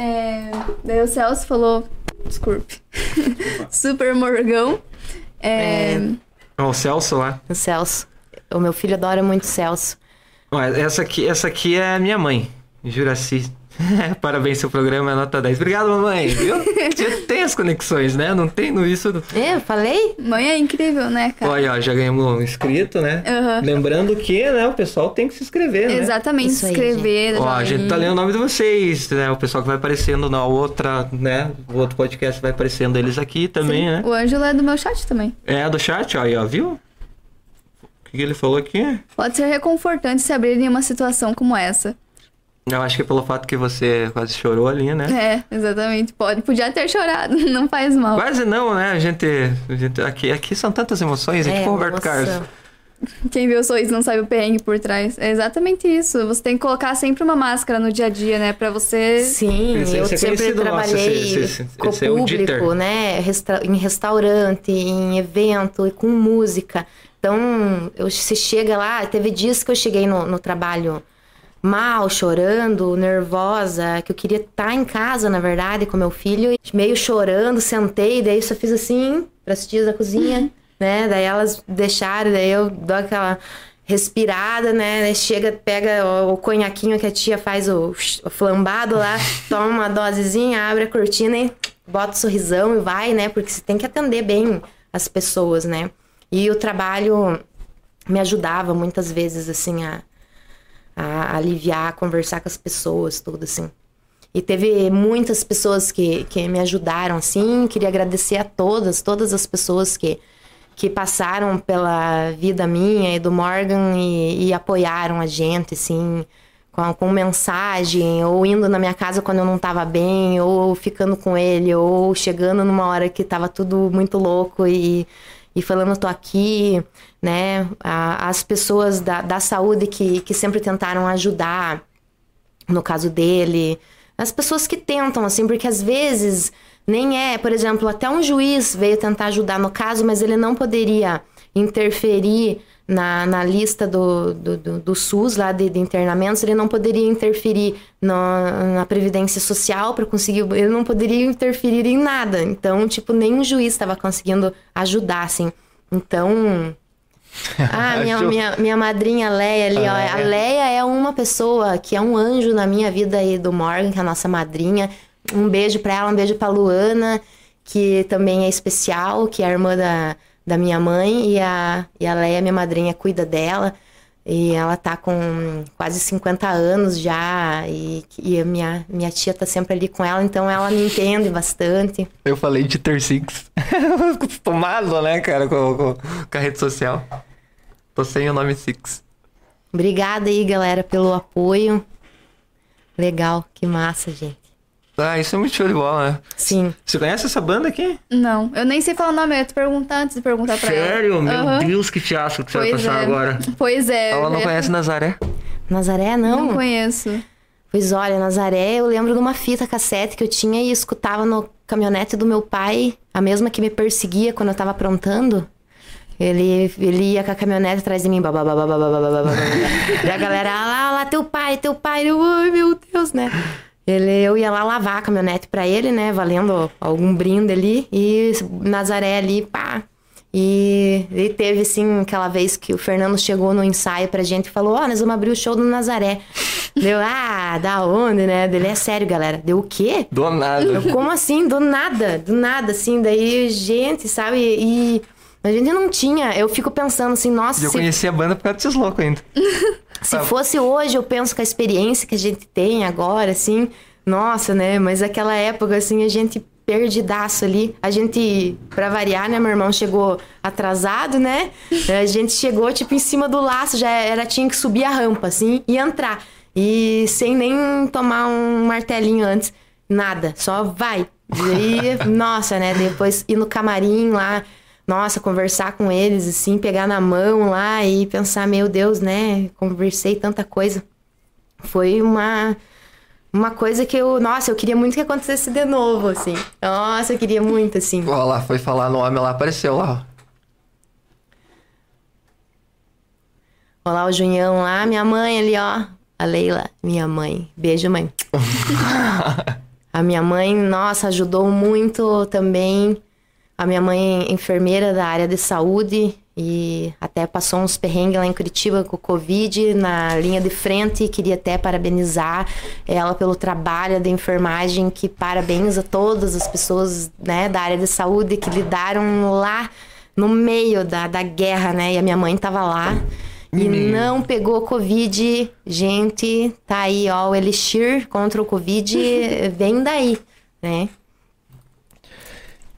Speaker 3: É, daí o Celso falou. Desculpe. Super Morgão. É,
Speaker 1: é. O Celso lá.
Speaker 2: O Celso. O meu filho adora muito Celso.
Speaker 1: Essa aqui, essa aqui é a minha mãe, Juraci. Parabéns, seu programa é nota 10. Obrigado, mamãe. Viu? tem as conexões, né? Não tem no isso.
Speaker 2: É, eu falei?
Speaker 3: Mãe é incrível, né, cara?
Speaker 1: Olha, ó, já ganhamos um inscrito, né? Uhum. Lembrando que, né, o pessoal tem que se inscrever, né?
Speaker 3: Exatamente, se inscrever.
Speaker 1: Ó, a gente tá lendo o nome de vocês, né? O pessoal que vai aparecendo na outra, né? O outro podcast vai aparecendo eles aqui também, Sim. né?
Speaker 3: O Ângelo é do meu chat também.
Speaker 1: É, do chat, ó, aí, ó, viu? O que ele falou aqui?
Speaker 3: Pode ser reconfortante se abrir em uma situação como essa.
Speaker 1: Eu acho que pelo fato que você quase chorou ali, né?
Speaker 3: É, exatamente. Pode, podia ter chorado, não faz mal.
Speaker 1: Quase não, né? A gente, a gente aqui, aqui são tantas emoções, é, tipo o Roberto Carlos.
Speaker 3: Quem vê o sorriso não sabe o perrengue por trás. É exatamente isso. Você tem que colocar sempre uma máscara no dia a dia, né? Pra você.
Speaker 2: Sim, eu é sempre trabalhei nosso, esse, esse, com esse público, é né? Resta em restaurante, em evento e com música. Então, eu, você chega lá, teve dias que eu cheguei no, no trabalho mal, chorando, nervosa, que eu queria estar em casa, na verdade, com meu filho, meio chorando, sentei, daí só fiz assim, para as tias da cozinha, né? Daí elas deixaram, daí eu dou aquela respirada, né? Daí chega, pega o, o conhaquinho que a tia faz o, o flambado lá, toma uma dosezinha, abre a cortina e bota o sorrisão e vai, né? Porque você tem que atender bem as pessoas, né? E o trabalho me ajudava muitas vezes, assim, a a aliviar, a conversar com as pessoas, tudo assim. E teve muitas pessoas que, que me ajudaram, assim. Queria agradecer a todas, todas as pessoas que, que passaram pela vida minha e do Morgan e, e apoiaram a gente, assim, com, com, mensagem, ou indo na minha casa quando eu não tava bem, ou ficando com ele, ou chegando numa hora que tava tudo muito louco e e falando tô aqui, né? as pessoas da, da saúde que, que sempre tentaram ajudar, no caso dele, as pessoas que tentam, assim, porque às vezes nem é, por exemplo, até um juiz veio tentar ajudar no caso, mas ele não poderia interferir na, na lista do, do, do, do SUS, lá de, de, internamentos, ele não poderia interferir no, na Previdência Social para conseguir. Ele não poderia interferir em nada. Então, tipo, nem o juiz estava conseguindo ajudar, assim. Então. Ah, minha, minha, minha madrinha Leia ali, ó. A Leia é uma pessoa que é um anjo na minha vida aí do Morgan, que é a nossa madrinha. Um beijo para ela, um beijo pra Luana, que também é especial, que é a irmã da, da minha mãe e a, e a Leia, minha madrinha, cuida dela. E ela tá com quase 50 anos já, e, e a minha, minha tia tá sempre ali com ela, então ela me entende bastante.
Speaker 1: Eu falei de ter six. Acostumado, né, cara, com, com, com, a rede social. Tô sem o nome Six.
Speaker 2: Obrigada aí, galera, pelo apoio. Legal, que massa, gente.
Speaker 1: Ah, isso é muito show de bola, né?
Speaker 2: Sim.
Speaker 1: Você conhece essa banda aqui?
Speaker 3: Não, eu nem sei falar o nome, eu ia te perguntar antes de perguntar pra
Speaker 1: Sério?
Speaker 3: ela.
Speaker 1: Sério? Meu uhum. Deus, que fiasco que você pois vai passar
Speaker 3: é.
Speaker 1: agora.
Speaker 3: Pois é.
Speaker 1: Ela não conhece Nazaré?
Speaker 2: Nazaré, não?
Speaker 3: Não conheço.
Speaker 2: Pois olha, Nazaré, eu lembro de uma fita cassete que eu tinha e escutava no caminhonete do meu pai, a mesma que me perseguia quando eu tava aprontando. Ele, ele ia com a caminhonete atrás de mim, babá, babá, babá, babá, E a galera, ah, lá, lá, teu pai, teu pai. Eu, ai, meu Deus, né? Ele, eu ia lá lavar a caminhonete para ele, né? Valendo algum brinde ali. E Nazaré ali, pá. E, e teve, assim, aquela vez que o Fernando chegou no ensaio pra gente e falou: Ó, oh, nós vamos abrir o show do Nazaré. Deu, ah, da onde, né? Dele é sério, galera. Deu o quê?
Speaker 1: Do nada.
Speaker 2: Eu, como assim? Do nada, do nada, assim. Daí, gente, sabe? E a gente não tinha. Eu fico pensando assim, nossa.
Speaker 1: Eu se... conheci a banda por causa desses loucos ainda.
Speaker 2: se fosse hoje, eu penso que a experiência que a gente tem agora, assim, nossa, né? Mas aquela época, assim, a gente perdidaço ali. A gente, pra variar, né? Meu irmão chegou atrasado, né? A gente chegou, tipo, em cima do laço, já era, tinha que subir a rampa, assim, e entrar. E sem nem tomar um martelinho antes, nada, só vai. E, nossa, né? Depois ir no camarim lá, nossa, conversar com eles, assim, pegar na mão lá e pensar, meu Deus, né? Conversei tanta coisa. Foi uma uma coisa que eu, nossa, eu queria muito que acontecesse de novo, assim. Nossa, eu queria muito, assim.
Speaker 1: Olha lá, foi falar no homem lá, apareceu lá.
Speaker 2: Olha lá o Junhão lá, minha mãe ali, ó. A Leila, minha mãe. Beijo, mãe. a minha mãe, nossa, ajudou muito também a minha mãe é enfermeira da área de saúde e até passou uns perrengues lá em Curitiba com o Covid na linha de frente. Queria até parabenizar ela pelo trabalho de enfermagem, que parabéns a todas as pessoas né, da área de saúde que lidaram lá no meio da, da guerra, né? E a minha mãe estava lá. E não pegou Covid. Gente, tá aí, ó, o Elixir contra o Covid vem daí, né?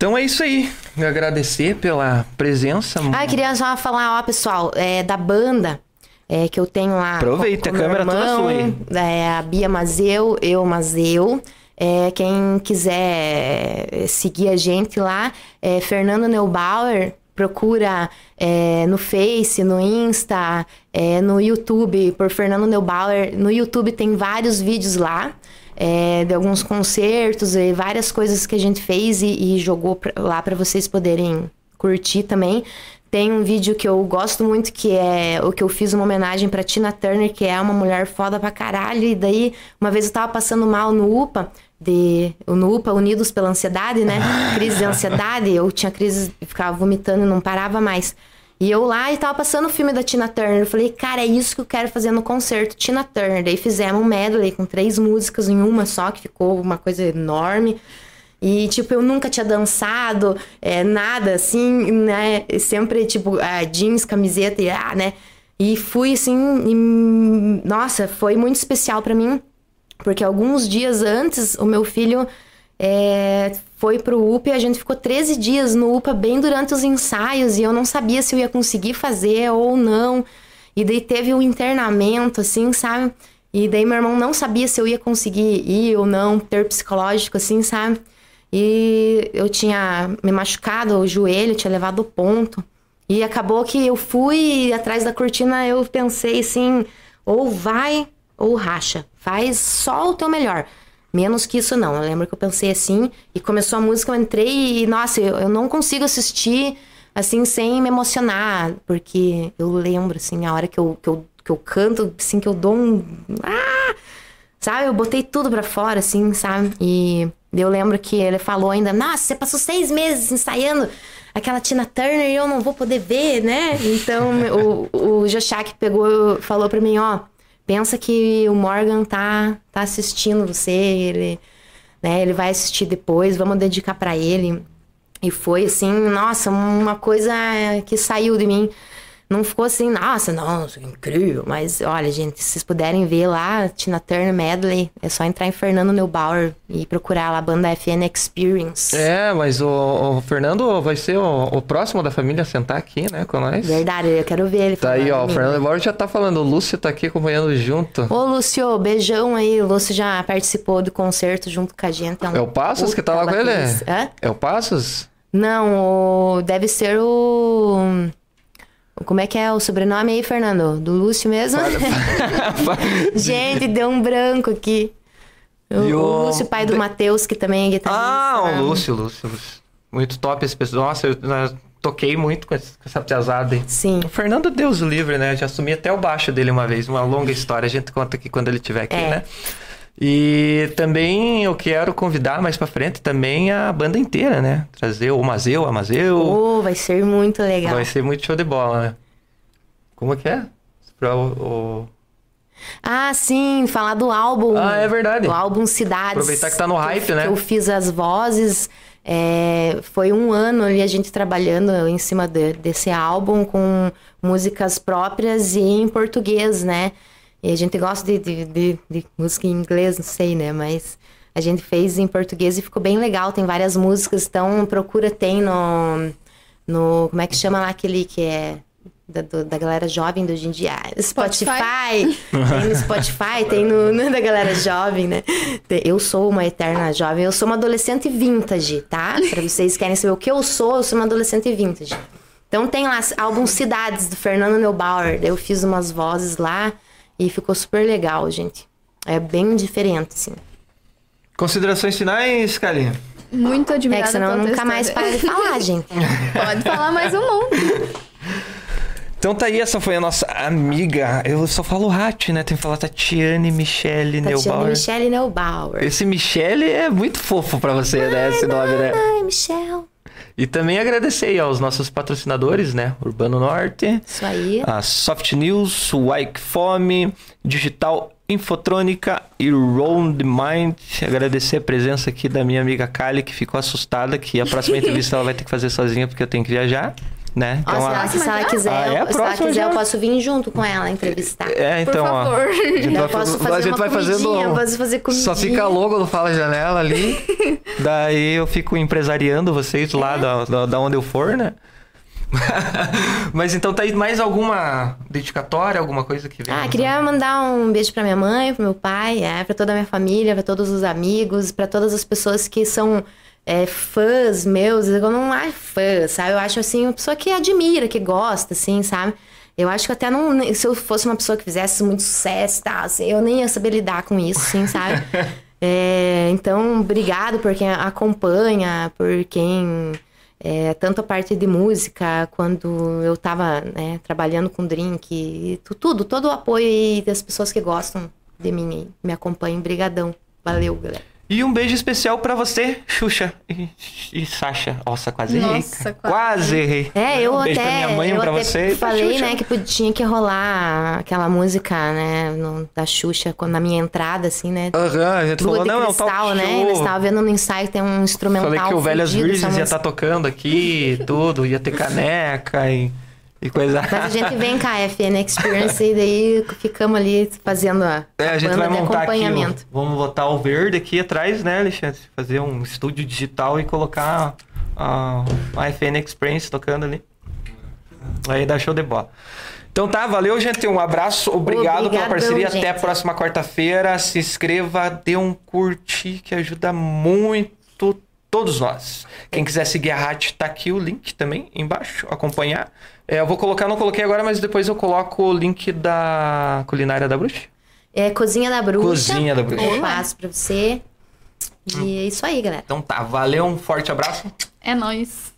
Speaker 1: Então é isso aí. Agradecer pela presença.
Speaker 2: Ah, eu queria só falar, ó, pessoal, é, da banda é, que eu tenho lá.
Speaker 1: Aproveita, com, com a câmera irmão, toda sua aí.
Speaker 2: É, a Bia Mazeu, eu Mazeu. É, quem quiser seguir a gente lá, é Fernando Neubauer, procura é, no Face, no Insta, é, no YouTube, por Fernando Neubauer. No YouTube tem vários vídeos lá é, de alguns concertos e várias coisas que a gente fez e, e jogou pra, lá para vocês poderem curtir também. Tem um vídeo que eu gosto muito, que é o que eu fiz uma homenagem para Tina Turner, que é uma mulher foda pra caralho. E daí, uma vez eu tava passando mal no UPA, de, no UPA, Unidos pela Ansiedade, né? Crise de ansiedade. Eu tinha crise, ficava vomitando e não parava mais. E eu lá e tava passando o filme da Tina Turner. Eu falei, cara, é isso que eu quero fazer no concerto, Tina Turner. Daí fizemos um medley com três músicas em uma só, que ficou uma coisa enorme. E, tipo, eu nunca tinha dançado, é, nada assim, né? Sempre, tipo, é, jeans, camiseta e, ah, né? E fui assim, e, nossa, foi muito especial para mim, porque alguns dias antes o meu filho é, foi pro UPA a gente ficou 13 dias no UPA bem durante os ensaios e eu não sabia se eu ia conseguir fazer ou não. E daí teve o um internamento, assim, sabe? E daí meu irmão não sabia se eu ia conseguir ir ou não, ter psicológico, assim, sabe? E eu tinha me machucado o joelho, tinha levado o ponto. E acabou que eu fui atrás da cortina, eu pensei assim, ou vai ou racha. Faz só o teu melhor. Menos que isso não. Eu lembro que eu pensei assim e começou a música, eu entrei e, nossa, eu, eu não consigo assistir assim, sem me emocionar, porque eu lembro, assim, a hora que eu, que eu, que eu canto, assim, que eu dou um. Ah! Sabe? Eu botei tudo pra fora, assim, sabe? E eu lembro que ele falou ainda: Nossa, você passou seis meses ensaiando aquela Tina Turner e eu não vou poder ver, né? Então o, o Joshak pegou, falou pra mim: Ó, pensa que o Morgan tá, tá assistindo você, ele, né, ele vai assistir depois, vamos dedicar para ele. E foi assim, nossa, uma coisa que saiu de mim. Não ficou assim, nossa, nossa, incrível. Mas olha, gente, se vocês puderem ver lá, Tina Turner Medley, é só entrar em Fernando Neubauer e procurar lá a banda FN Experience.
Speaker 1: É, mas o, o Fernando vai ser o, o, próximo da família a sentar aqui, né, com nós.
Speaker 2: Verdade, eu quero ver ele.
Speaker 1: Tá aí, ó, o Fernando Neubauer já tá falando, o Lúcio tá aqui acompanhando junto.
Speaker 2: Ô, Lúcio, beijão aí. O Lúcio já participou do concerto junto com a gente.
Speaker 1: É, um é o Passos que tá lá com ele? Hã? É o Passos?
Speaker 2: Não, o... deve ser o. Como é que é o sobrenome aí, Fernando? Do Lúcio mesmo? Gente, deu um branco aqui. O, o... Lúcio, pai do Matheus, que também é guitarrista.
Speaker 1: Ah, o Lúcio, Lúcio, Lúcio. Muito top esse pessoal. Nossa, eu, eu toquei muito com essa piazada.
Speaker 2: Sim.
Speaker 1: O Fernando Deus livre, né? Já assumi até o baixo dele uma vez. Uma longa história. A gente conta aqui quando ele estiver aqui, é. né? E também eu quero convidar mais para frente também a banda inteira, né? Trazer o Mazeu, a Mazeu.
Speaker 2: Oh, vai ser muito legal.
Speaker 1: Vai ser muito show de bola, né? Como que é? Pra o, o...
Speaker 2: Ah, sim, falar do álbum.
Speaker 1: Ah, é verdade.
Speaker 2: Do álbum Cidades.
Speaker 1: Aproveitar que tá no hype,
Speaker 2: que,
Speaker 1: né?
Speaker 2: Que eu fiz as vozes. É, foi um ano ali a gente trabalhando em cima de, desse álbum com músicas próprias e em português, né? E a gente gosta de, de, de, de, música em inglês, não sei, né? Mas a gente fez em português e ficou bem legal. Tem várias músicas, então procura, tem no. no como é que chama lá aquele que é. Da, do, da galera jovem do hoje em dia. Spotify. Spotify. tem no Spotify, tem no, no, da galera jovem, né? Eu sou uma eterna jovem, eu sou uma adolescente vintage, tá? Pra vocês querem saber o que eu sou, eu sou uma adolescente vintage. Então tem lá álbum Cidades, do Fernando Neubauer. Eu fiz umas vozes lá. E ficou super legal, gente. É bem diferente, assim.
Speaker 1: Considerações finais, Kalinha?
Speaker 3: Muito admirada.
Speaker 2: É que senão nunca mais para de falar, gente.
Speaker 3: Pode falar mais um monte.
Speaker 1: Então tá aí, essa foi a nossa amiga. Eu só falo Hat, né? Tem que falar Tatiane Michele Neubauer. Tatiane
Speaker 2: Michele Neubauer.
Speaker 1: Esse Michele é muito fofo pra você, ai, né? Esse nome, né?
Speaker 2: Ai, Michelle.
Speaker 1: E também agradecer aos nossos patrocinadores, né? Urbano Norte.
Speaker 2: Isso aí.
Speaker 1: A Soft News, Wike Fome, Digital Infotrônica e Round Mind. Agradecer a presença aqui da minha amiga Kali, que ficou assustada que a próxima entrevista ela vai ter que fazer sozinha porque eu tenho que viajar né?
Speaker 2: Então, a... se, ela, quiser, ah, é se ela quiser, já... eu posso vir junto com ela entrevistar.
Speaker 1: É, então,
Speaker 3: Por favor.
Speaker 1: Ó, a gente
Speaker 2: eu posso fazer a gente vai fazendo. Posso fazer comidinha.
Speaker 1: Só fica logo no Fala Janela ali. daí eu fico empresariando vocês lá é. da, da, da onde eu for, né? Mas então tá aí mais alguma dedicatória, alguma coisa que vem?
Speaker 2: Ah, queria mandar um beijo para minha mãe, pro meu pai, é, para toda a minha família, para todos os amigos, para todas as pessoas que são é, fãs meus, eu não acho fã, sabe? Eu acho assim, uma pessoa que admira, que gosta, assim, sabe? Eu acho que até não. Se eu fosse uma pessoa que fizesse muito sucesso e tal, assim, eu nem ia saber lidar com isso, assim, sabe? é, então, obrigado por quem acompanha, por quem. É, tanto a parte de música, quando eu tava né, trabalhando com drink, tudo, todo o apoio aí das pessoas que gostam de mim, me acompanham. Brigadão. Valeu, galera.
Speaker 1: E um beijo especial para você, Xuxa e, e Sasha. Nossa, quase
Speaker 3: Nossa,
Speaker 1: errei.
Speaker 3: Quase.
Speaker 1: quase errei.
Speaker 2: É, eu
Speaker 1: um
Speaker 2: até.
Speaker 1: Beijo pra minha mãe,
Speaker 2: eu
Speaker 1: pra
Speaker 2: até
Speaker 1: você.
Speaker 2: falei, né, que tinha que rolar aquela música, né, no, da Xuxa, quando, na minha entrada, assim, né?
Speaker 1: Aham, uhum, a gente
Speaker 2: Lua
Speaker 1: falou, não,
Speaker 2: cristal,
Speaker 1: não, tá
Speaker 2: né? Eles estavam vendo no ensaio que tem um instrumental.
Speaker 1: Falei que o Velhas Virgens ia estar tá tocando aqui, tudo, ia ter caneca e. E coisa.
Speaker 2: Mas a gente vem com a FN Experience e daí ficamos ali fazendo a,
Speaker 1: é, a gente vai montar
Speaker 2: acompanhamento.
Speaker 1: Aqui, vamos botar o verde aqui atrás, né, Alexandre? Fazer um estúdio digital e colocar a, a FN Experience tocando ali. Aí dá show de bola. Então tá, valeu, gente. Um abraço, obrigado Obrigadão, pela parceria. Gente. Até a próxima quarta-feira. Se inscreva, dê um curtir que ajuda muito todos nós. Quem quiser seguir a rádio, tá aqui o link também embaixo, acompanhar. É, eu vou colocar, não coloquei agora, mas depois eu coloco o link da culinária da bruxa.
Speaker 2: É Cozinha da Bruxa.
Speaker 1: Cozinha da Bruxa.
Speaker 2: Eu passo pra você. E hum. é isso aí, galera.
Speaker 1: Então tá, valeu, um forte abraço.
Speaker 3: É nóis.